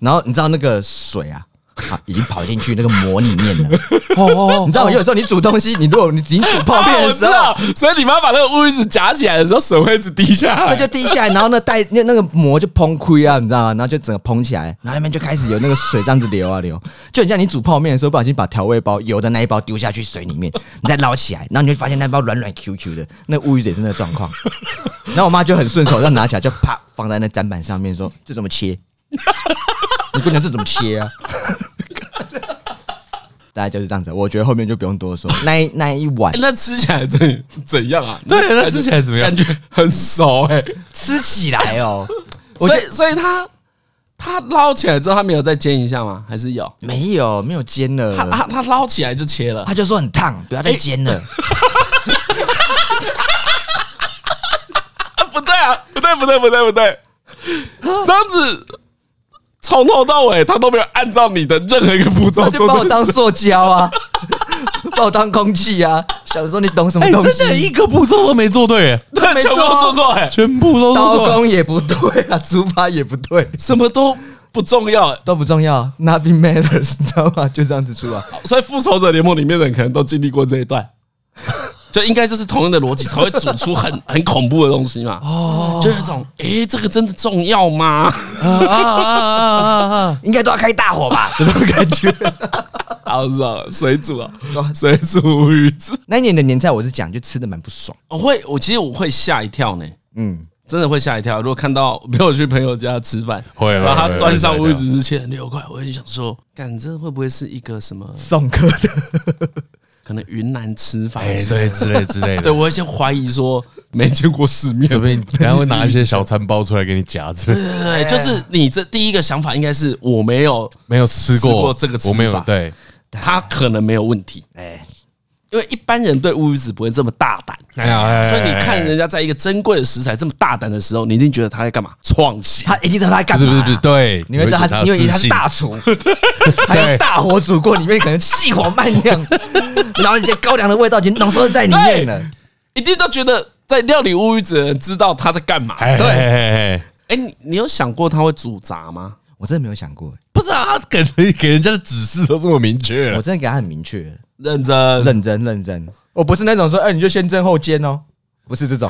然后你知道那个水啊？啊，已经跑进去那个膜里面了。哦哦，你知道吗？有时候你煮东西，你如果你已经煮泡面的时候，所以你妈把那个乌鱼子夹起来的时候，水会一直滴下来，它就滴下来，然后那带那那个膜就膨开啊，你知道吗？然后就整个膨起来，然后那边就开始有那个水这样子流啊流，就很像你煮泡面的时候，不小心把调味包油的那一包丢下去水里面，你再捞起来，然后你就发现那包软软 Q Q 的，那乌鱼子也是那个状况。然后我妈就很顺手，这样拿起来就啪放在那砧板上面，说：“这怎么切？你姑娘这怎么切啊？”大概就是这样子，我觉得后面就不用多说。那一那一碗，那吃起来怎怎样啊？对，那吃起来怎么样？感觉很熟哎，吃起来哦。所以，所以他他捞起来之后，他没有再煎一下吗？还是有？没有，没有煎了。他他他捞起来就切了，他就说很烫，不要再煎了。不对啊，不对，不对，不对，不对，这样子。从头到尾，他都没有按照你的任何一个步骤做，就把我当塑胶啊，把我当空气啊，想说你懂什么东西？真的一个步骤都没做对，对，全部做错，哎，全部都刀工也不对啊，煮法也不对，什么都不重要，都不重要，Nothing matters，你知道吗？就这样子出来。所以复仇者联盟里面的人可能都经历过这一段。就应该就是同样的逻辑才会煮出很很恐怖的东西嘛。哦，就有一种，诶，这个真的重要吗？啊啊啊啊啊！应该都要开大火吧，这种感觉。好爽，水煮啊，水煮乌鱼子。那一年的年菜我是讲，就吃的蛮不爽。我会，我其实我会吓一跳呢。嗯，真的会吓一跳。如果看到陪我去朋友家吃饭，会，然后他端上乌鱼子之前六块，我就想说，干，这会不会是一个什么送客的？可能云南吃法，对之类之类的。对，我会先怀疑说没见过世面，准备 等下会拿一些小餐包出来给你夹着。对对对，就是你这第一个想法应该是我没有没有吃过这个吃法，我没有对，他可能没有问题。哎。因为一般人对乌鱼子不会这么大胆，哎呀，所以你看人家在一个珍贵的食材这么大胆的时候，你一定觉得他在干嘛？创新，他一定知道他在干嘛？不是不是不是，对，你会知道他是，因为他是大厨，还有大火煮过，里面可能细火慢酿，然后一些高粱的味道已经浓缩在里面了，一定都觉得在料理乌鱼子的人知道他在干嘛。对，哎，你你有想过他会煮炸吗？我真的没有想过，不是啊，他给给人家的指示都这么明确，我真的给他很明确。认真，认真，认真。我不是那种说，哎，你就先蒸后煎哦，不是这种，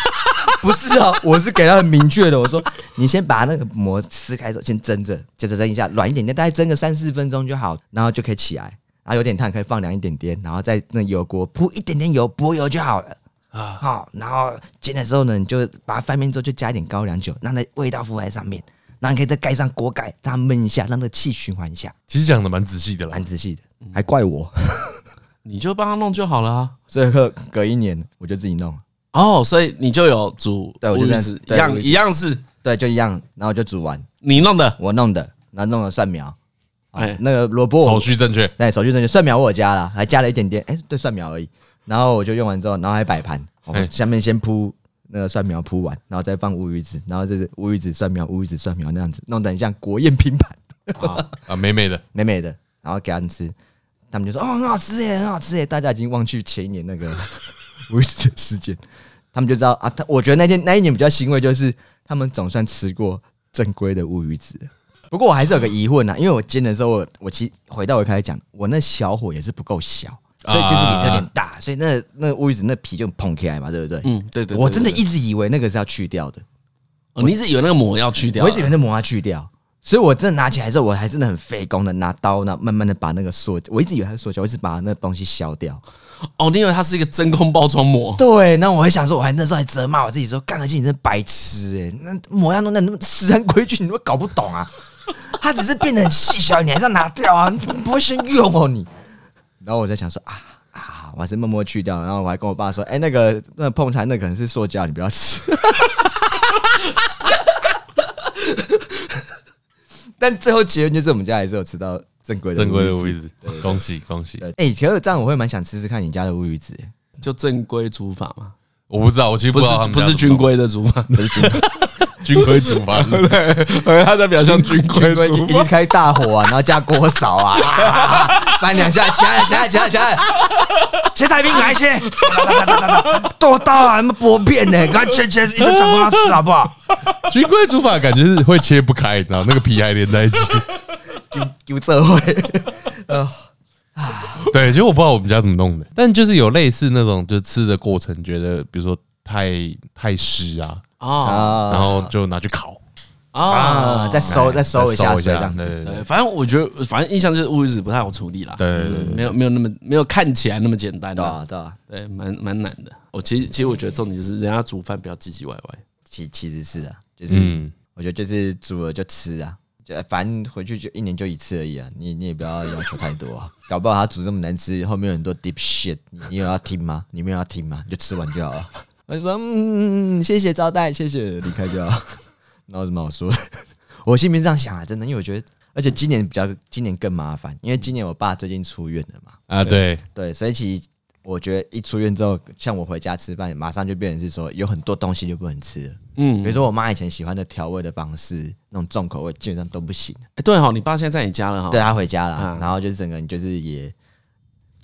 不是哦，我是给他很明确的。我说，你先把那个膜撕开之后，先蒸着，接着蒸一下，软一点点，大概蒸个三四分钟就好，然后就可以起来。然后有点烫，可以放凉一点点，然后在那油锅铺一点点油，薄油就好了啊。好，然后煎的时候呢，你就把它翻面之后，就加一点高粱酒，让那味道浮在上面。然后你可以再盖上锅盖，让它焖一下，让那气循环一下。其实讲的蛮仔细的啦，蛮仔细的。还怪我，你就帮他弄就好了啊。所以隔隔一年我就自己弄哦，所以你就有煮，对，我就这样子一样一样是，对，就一样，然后就煮完。你弄的，我弄的，然后弄了蒜苗，哎，那个萝卜手续正确，对，手续正确。蒜苗我加了，还加了一点点，哎，对，蒜苗而已。然后我就用完之后，然后还摆盘，下面先铺那个蒜苗铺完，然后再放乌鱼子，然后这是乌鱼子蒜苗，乌鱼子蒜苗那样子弄得很像国宴拼盘啊啊，美美的，美美的，然后给他们吃。他们就说：“哦，很好吃耶，很好吃耶！”大家已经忘去前一年那个 乌鱼子事件，他们就知道啊。他我觉得那天那一年比较欣慰，就是他们总算吃过正规的乌鱼子。不过我还是有个疑问啊，因为我煎的时候，我我其实回到我开始讲，我那小火也是不够小，所以就是比这有点大，所以那那乌鱼子那皮就蓬起来嘛，对不对？嗯，对对。我真的一直以为那个是要去掉的，哦，你一直以为那个膜要去掉，我一直以为那膜要去掉。所以，我真的拿起来之后，我还真的很费工的拿刀，然后慢慢的把那个塑，我一直以为它是塑胶，我一直把那个东西削掉。哦，你以为它是一个真空包装膜？对。那我还想说，我还那时候还责骂我自己说，干而且你真白痴哎，那模样弄那那么死人规矩，你都搞不懂啊？它只是变得很细小，你还是要拿掉啊？你 不会先用哦你？然后我在想说啊啊，我还是默默去掉。然后我还跟我爸说，哎，那个那个碰餐那可能是塑胶，你不要吃。但最后结论就是，我们家还是有吃到正规的正规的乌鱼子，恭喜恭喜！哎，其实这样我会蛮想吃吃看你家的乌鱼子，就正规煮法嘛？我不知道，我其实不知道，不是军规的煮法，不是军军规煮法，对，他在表现军规，一直开大火啊，然后加锅勺啊，翻两下，起来起来起来起来，切菜兵来切，多大啊？什么薄片呢？赶快切切，一个掌光吃好不好？军规煮法感觉是会切不开，然后那个皮还连在一起，就就这会，呃啊，对，其实我不知道我们家怎么弄的，但就是有类似那种，就吃的过程觉得，比如说太太湿啊，啊，然后就拿去烤。啊，再收再收一下这样子，对，反正我觉得，反正印象就是乌鱼子不太好处理啦，对对，没有没有那么没有看起来那么简单，对啊对啊，对，蛮蛮难的。我其实其实我觉得重点就是人家煮饭不要唧唧歪歪。其其实是啊，就是我觉得就是煮了就吃啊，就反正回去就一年就一次而已啊，你你也不要要求太多啊，搞不好他煮这么难吃，后面有很多 deep shit，你你有要听吗？你没有要听吗？你就吃完就好了。我就说嗯，谢谢招待，谢谢离开就好。那有什么好说的？我心里面这样想啊，真的，因为我觉得，而且今年比较，今年更麻烦，因为今年我爸最近出院了嘛。啊，对对，所以其实。我觉得一出院之后，像我回家吃饭，马上就变成是说有很多东西就不能吃了。嗯，比如说我妈以前喜欢的调味的方式，那种重口味基本上都不行。哎，对哈，你爸现在在你家了哈？对，他回家了，然后就是整个人就是也，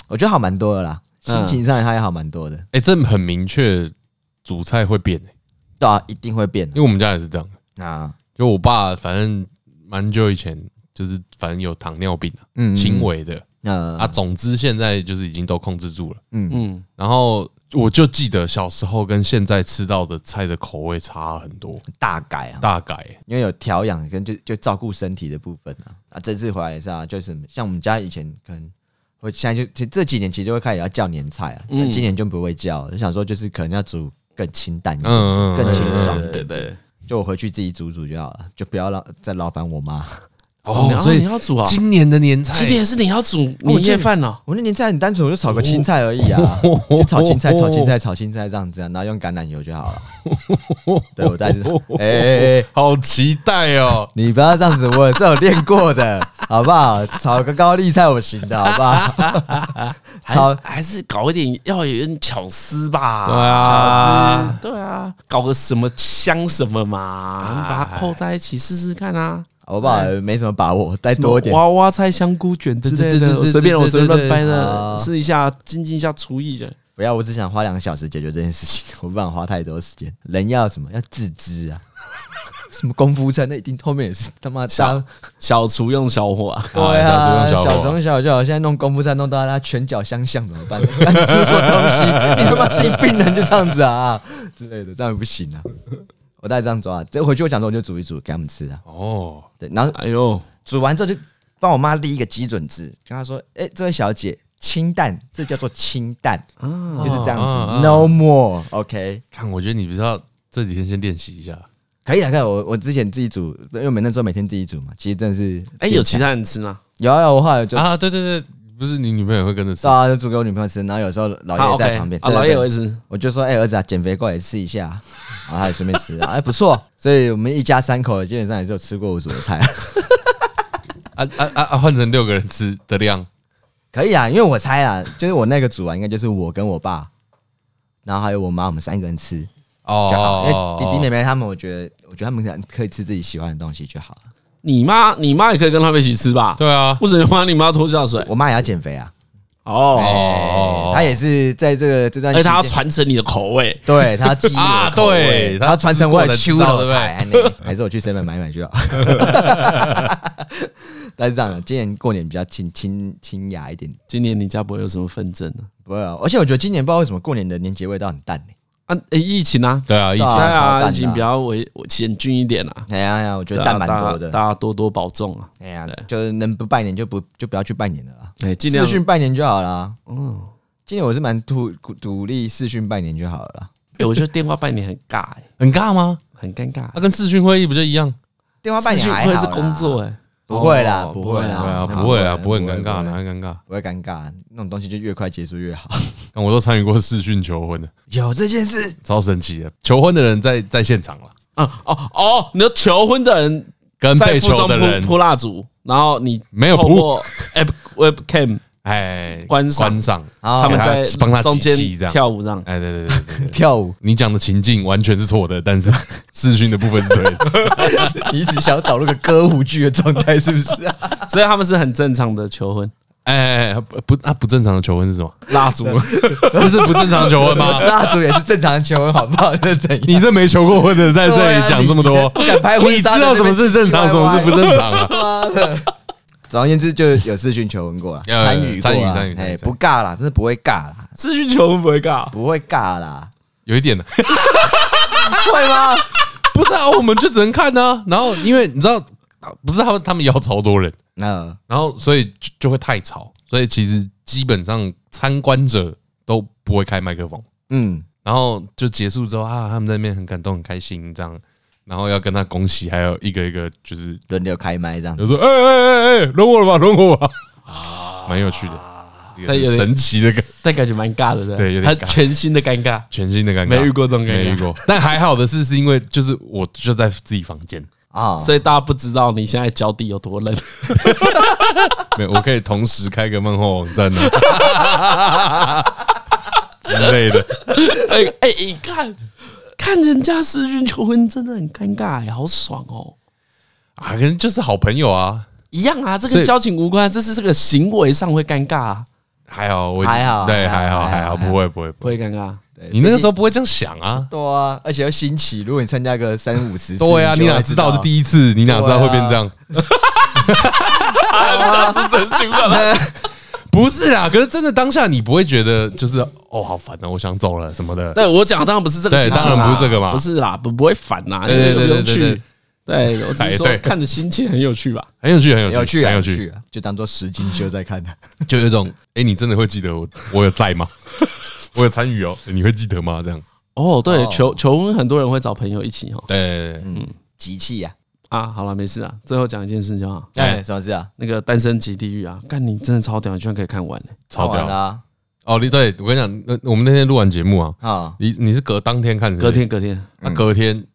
我觉得好蛮多的啦，心情上他也好蛮多的。哎，这很明确，煮菜会变哎，对啊，一定会变，因为我们家也是这样。啊。就我爸，反正蛮久以前就是反正有糖尿病啊，嗯，轻微的，啊，总之现在就是已经都控制住了。嗯。嗯，然后我就记得小时候跟现在吃到的菜的口味差很多，大改啊，大改，因为有调养跟就就照顾身体的部分啊。啊，这次回来也是啊，就是像我们家以前可能。我现在就其实这几年其实就会开始要叫年菜啊，嗯，今年就不会叫，就想说就是可能要煮更清淡一点，嗯，更清爽，对对，就我回去自己煮煮就好了，就不要让再劳烦我妈。哦，所以你要煮啊？今年的年菜，今年是你要煮年夜饭哦？我那年菜很单纯，我就炒个青菜而已啊，就炒青菜，炒青菜，炒青菜这样子啊，然后用橄榄油就好了。对，我带着，哎，好期待哦！你不要这样子，我也是有练过的，好不好？炒个高丽菜我行的，好不好？炒还是搞一点，要有点巧思吧？对啊，巧思，对啊，搞个什么香什么嘛，把它扣在一起试试看啊。好不好？没什么把握，带多一点。娃娃菜、香菇卷之类的，随便我随便乱掰的，试一下，精进一下厨艺的。不要，我只想花两个小时解决这件事情，我不想花太多时间。人要什么？要自知啊！什么功夫菜？那一定后面也是他妈小小厨用小火。对啊，小厨小就好。现在弄功夫菜弄到他拳脚相向怎么办？干出什么东西？你他妈是一病人就这样子啊之类的，这样不行啊！我大概这样做啊，这回去我想说我就煮一煮给他们吃啊。哦，对，然后哎呦，煮完之后就帮我妈立一个基准值，跟她说：“哎，这位小姐，清淡，这叫做清淡，就是这样子，no more。”OK，看，我觉得你不知道这几天先练习一下，可以啊，看我我之前自己煮，因为我们那时候每天自己煮嘛，其实真的是，哎，有其他人吃吗？有啊，我后来就啊，对对对。不是你女朋友会跟着吃啊？就煮给我女朋友吃，然后有时候老爷在旁边啊，老爷也会吃。我就说：“哎，儿子啊，减肥过来吃一下。”然后他也顺便吃啊，哎，不错。所以我们一家三口基本上也是有吃过我煮的菜。啊啊啊啊！换成六个人吃的量可以啊，因为我猜啊，就是我那个煮完应该就是我跟我爸，然后还有我妈，我们三个人吃哦就好。因为弟弟妹妹他们，我觉得我觉得他们可可以吃自己喜欢的东西就好了。你妈，你妈也可以跟他们一起吃吧？对啊，为什么把你妈拖下水？我妈也要减肥啊。哦，他也是在这个这段，而且他要传承你的口味，对他记忆的口味，她要传承我的秋的菜，还是我去 seven 买买就好。但是这样，今年过年比较清清清雅一点。今年你家不会有什么纷争呢？不会啊，而且我觉得今年不知道为什么过年的年节味道很淡啊，疫情啊，对啊，疫情啊，疫情比较危险峻一点啊。哎呀呀，我觉得蛋蛮多的，大家多多保重啊。哎呀，就是能不拜年就不就不要去拜年了啦。哎，尽量视讯拜年就好了。嗯，今年我是蛮鼓鼓励视讯拜年就好了。哎，我觉得电话拜年很尬，哎，很尬吗？很尴尬。那跟视讯会议不就一样？电话拜年会是工作，哎。不会啦，不会啊，不会啊，不会很尴尬，哪会尴尬？不会尴尬，那种东西就越快结束越好。我都参与过视讯求婚的，有这件事，超神奇的。求婚的人在在现场了，啊哦哦，你说求婚的人跟被求的人扑蜡烛，然后你没有扑，App Webcam。哎，关上，关上，他们在帮他中间跳舞，这样。哎，对对对对，跳舞。你讲的情境完全是错的，但是视讯的部分是对的。你一直想导入个歌舞剧的状态，是不是啊？所以他们是很正常的求婚。哎，不，那不正常的求婚是什么？蜡烛，这是不正常的求婚吗？蜡烛也是正常的求婚，好不好？这怎样？你这没求过婚的，在这里讲这么多，不敢拍婚纱，你知道什么是正常，什么是不正常啊？妈的！总而言之，就有视讯求婚过 了，参与参与参与，哎，不尬啦，真的不会尬啦。视讯求婚不会尬，不会尬啦，有一点呢，会吗？不是啊，我们就只能看呢。然后，因为你知道，不是他们，他们也要超多人，嗯，然后所以就就会太吵，所以其实基本上参观者都不会开麦克风，嗯，然后就结束之后啊，他们在那边很感动、很开心这样。然后要跟他恭喜，还有一个一个就是轮流开麦这样，就说哎哎哎哎，轮我了吧，轮我吧，啊，蛮有趣的，但有点神奇的感，但感觉蛮尬的，对，有点全新的尴尬，全新的尴尬，没遇过这种尴尬，没遇过。但还好的是，是因为就是我就在自己房间。啊，所以大家不知道你现在脚底有多冷。没有，我可以同时开个漫画网站呢 之类的。哎哎，你看。看人家私讯求婚真的很尴尬哎，好爽哦！啊，可能就是好朋友啊，一样啊，这跟交情无关，这是这个行为上会尴尬。还好，我还好，对，还好，还好，不会，不会，不会尴尬。你那个时候不会这样想啊？对啊，而且又新奇。如果你参加个三五十，对啊，你哪知道是第一次？你哪知道会变这样？哈哈哈哈哈！是真心话。不是啦，可是真的当下你不会觉得就是哦好烦啊，我想走了什么的。对我讲的当然不是这个，对，当然不是这个嘛，不是啦，不不会烦呐，对对对对对，对。我只是说看着心情很有趣吧，很有趣，很有有趣，很有趣，就当做实境秀在看。的，就有一种哎，你真的会记得我我有在吗？我有参与哦，你会记得吗？这样。哦，对，求求婚很多人会找朋友一起哦，对，嗯，集气呀。啊，好了，没事啊。最后讲一件事就好。哎，什么事啊？那个《单身即地狱》啊，干你真的超屌，你居然可以看完嘞，超屌啊！哦，你对我跟你讲，那我们那天录完节目啊，啊，你你是隔当天看，隔天隔天，那隔天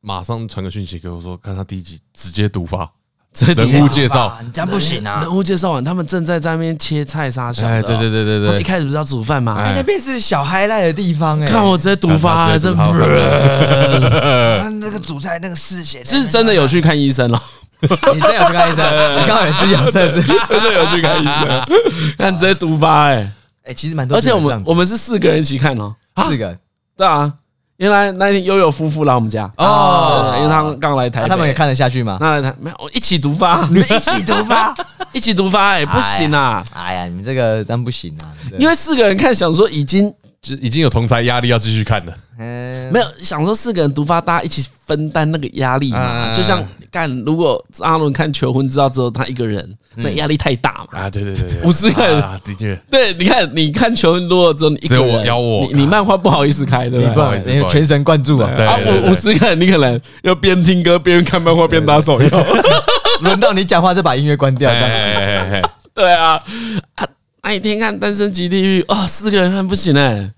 马上传个讯息给我说，看他第一集直接毒发。人物介绍，你这样不行啊！人物介绍完，他们正在在那边切菜沙小。哎，对对对对对，一开始不是要煮饭吗？哎，那边是小 highlight 的地方哎。看我直接毒发，真。那个煮菜那个嗜血，是真的有去看医生了。你真的有去看医生？你刚好也是有，这是真的有去看医生。看直接毒发哎哎，其实蛮多。而且我们我们是四个人一起看哦，四个。对啊。原来那天悠悠夫妇来我们家哦，因为他们刚来台北，他们也看得下去吗？那来台没有，一起毒发，你们一起毒发，一起毒发，哎，不行啊！哎呀，你们这个真不行啊！因为四个人看，想说已经就已经有同才压力要继续看了，没有想说四个人独发，大家一起分担那个压力嘛，就像。干，如果阿伦看求婚知道之后，他一个人，那压力太大嘛？啊，对对对对，五十个人。啊，的确，对，你看，你看求婚如果只有你一个人，邀我，你你漫画不好意思开，对不对？不好意思，全神贯注啊！啊，五五十个人，你可能要边听歌边看漫画边打手游，轮到你讲话再把音乐关掉，这样。子。对啊，啊，那一天看《单身即地狱》啊，四个人看不行哎，啊，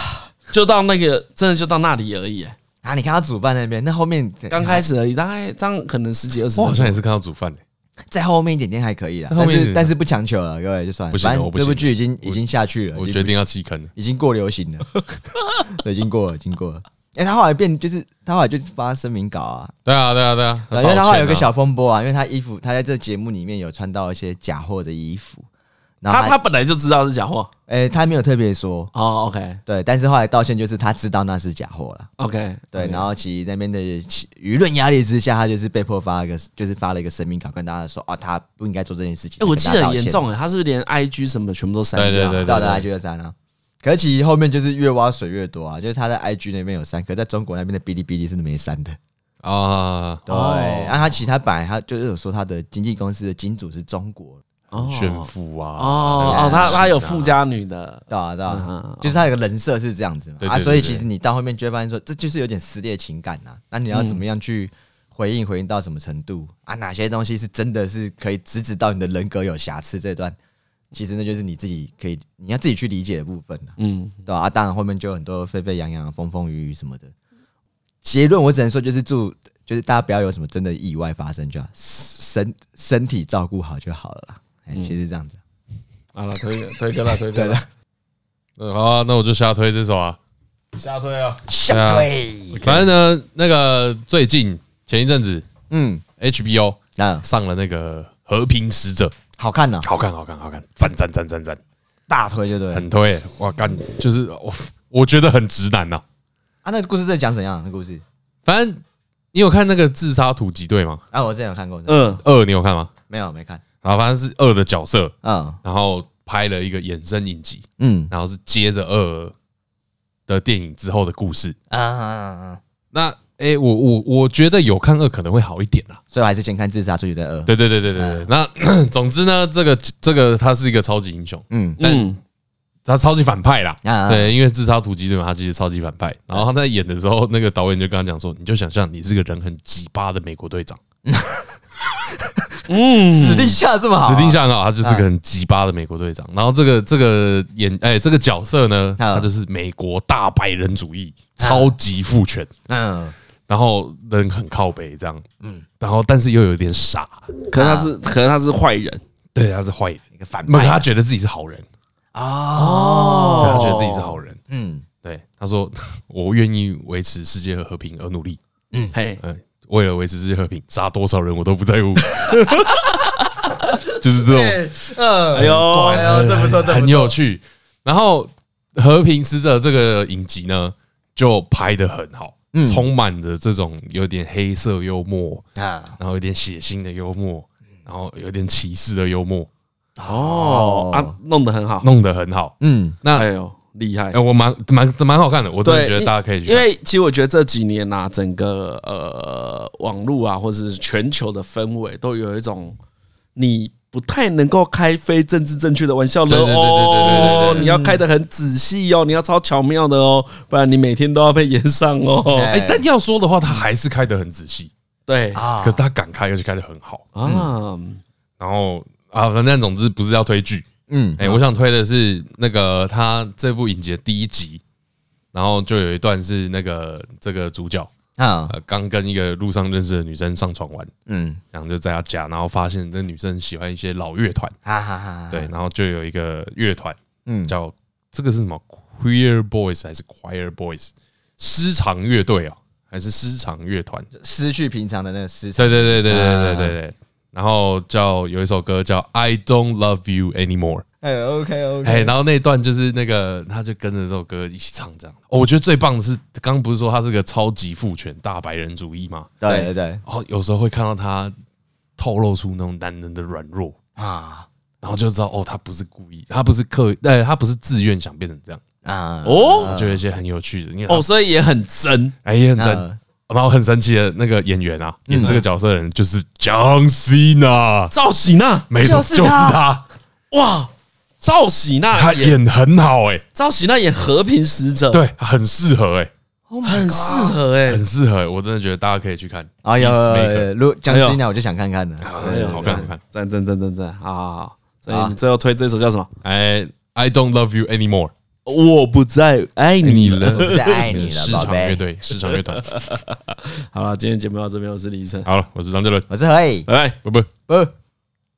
就到那个，真的就到那里而已哎。啊！你看他煮饭那边，那后面刚开始而已，大概这样可能十几二十。我好像也是看到煮饭的，在后面一点点还可以了，但是但是不强求了，各位就算了。反正这部剧已经已经下去了，我决定要弃坑了，已经过流行了，对，已经过了，已经过了。哎，他后来变就是他后来就是发声明稿啊，对啊，对啊，对啊，因为他后来有个小风波啊，因为他衣服他在这节目里面有穿到一些假货的衣服。他他本来就知道是假货，哎，他没有特别说哦，OK，对，但是后来道歉就是他知道那是假货了，OK，对，然后其实那边的舆论压力之下，他就是被迫发一个，就是发了一个声明稿，跟大家说，哦，他不应该做这件事情。哎，我记得很严重哎，他是不是连 IG 什么的全部都删掉？对对对，到的 IG 都删了。可是其实后面就是越挖水越多啊，就是他在 IG 那边有删，可在中国那边的哔哩哔哩是没删的啊。对，然后他其实他本来他就是有说他的经纪公司的金主是中国。炫富啊！哦哦，他他有富家女的，对啊对啊，就是他有个人设是这样子嘛啊，所以其实你到后面就会发现说，这就是有点撕裂情感呐。那你要怎么样去回应？回应到什么程度啊？哪些东西是真的是可以直指到你的人格有瑕疵？这段其实那就是你自己可以你要自己去理解的部分嗯，对啊，当然后面就有很多沸沸扬扬、风风雨雨什么的。结论我只能说，就是祝就是大家不要有什么真的意外发生，就好，身身体照顾好就好了。哎，其实这样子，好了，推推歌了，推歌了。嗯，好啊，那我就瞎推这首啊，瞎推啊，瞎推。反正呢，那个最近前一阵子，嗯，HBO 啊上了那个《和平使者》，好看呢，好看，好看，好看，赞赞赞赞赞，大推就对，很推。哇，干，就是我我觉得很直男呐。啊，那个故事在讲怎样？那故事，反正你有看那个《自杀突击队》吗？啊，我之前有看过。嗯，二你有看吗？没有，没看。然后反正是二的角色，嗯，然后拍了一个衍生影集，嗯，然后是接着二的电影之后的故事。啊。那哎，我我我觉得有看二可能会好一点啦，所以我还是先看自杀突击队二。对对对对对对。那 总之呢，这个这个他是一个超级英雄，嗯，但他超级反派啦，对，因为自杀突击队嘛，他其实超级反派。然后他在演的时候，那个导演就跟他讲说：“你就想象你是个人很鸡巴的美国队长。”嗯，指定下这么好，指定下很好，他就是个很鸡巴的美国队长。然后这个这个演哎，这个角色呢，他就是美国大白人主义，超级父权，嗯，然后人很靠北这样，嗯，然后但是又有点傻，可能他是可能他是坏人，对，他是坏人，一个反派，他觉得自己是好人。哦，他觉得自己是好人，嗯，对，他说 我愿意维持世界和平而努力，嗯，嘿，嗯。为了维持世界和平，杀多少人我都不在乎，就是这种，嗯，哎呦，哎呦，这不错，很有趣。然后《和平使者》这个影集呢，就拍的很好，充满着这种有点黑色幽默啊，然后有点血腥的幽默，然后有点歧视的幽默，哦。啊，弄得很好，弄得很好。嗯，那厉害，我蛮蛮蛮好看的，我真的觉得大家可以去。因为其实我觉得这几年呐，整个呃网络啊，或者是全球的氛围，都有一种你不太能够开非政治正确的玩笑了哦。你要开得很仔细哦，你要超巧妙的哦，不然你每天都要被延上哦。哎，但要说的话，他还是开得很仔细。对啊，可是他敢开，而且开得很好啊。然后啊，反正总之不是要推剧，嗯，哎，我想推的是那个他这部影集的第一集，然后就有一段是那个这个主角啊，刚跟一个路上认识的女生上床玩，嗯，然后就在他家，然后发现那女生喜欢一些老乐团，哈哈哈，对，然后就有一个乐团，嗯，叫这个是什么？Queer Boys 还是 Choir Boys 失常乐队啊？还是失常乐团，失去平常的那个失常。对对对对对对对对。然后叫有一首歌叫《I Don't Love You Anymore》。哎，OK OK。哎，然后那一段就是那个，他就跟着这首歌一起唱这样。哦，我觉得最棒的是，刚刚不是说他是个超级父权大白人主义吗？对对对。然后有时候会看到他透露出那种男人的软弱啊，然后就知道哦，他不是故意，他不是刻意，哎，他不是自愿想变成这样。啊哦，就有一些很有趣的，哦，所以也很真，哎，也很真，然后很神奇的那个演员啊，演这个角色的人就是江西娜。赵喜娜，没错，就是他，哇，赵喜娜，他演很好哎，赵喜娜演和平使者，对，很适合哎，很适合哎，很适合，我真的觉得大家可以去看。哎呀，如果 John Cena，我就想看看的，好看好看，赞赞赞赞赞，好好好，所以你最后推这首叫什么？哎，I don't love you anymore。我不再爱你了，我不再爱你了，市场乐队，市场乐团。好了，今天节目到这边，我是李晨，好了，我是张哲伦，我是何以，拜拜，不不不。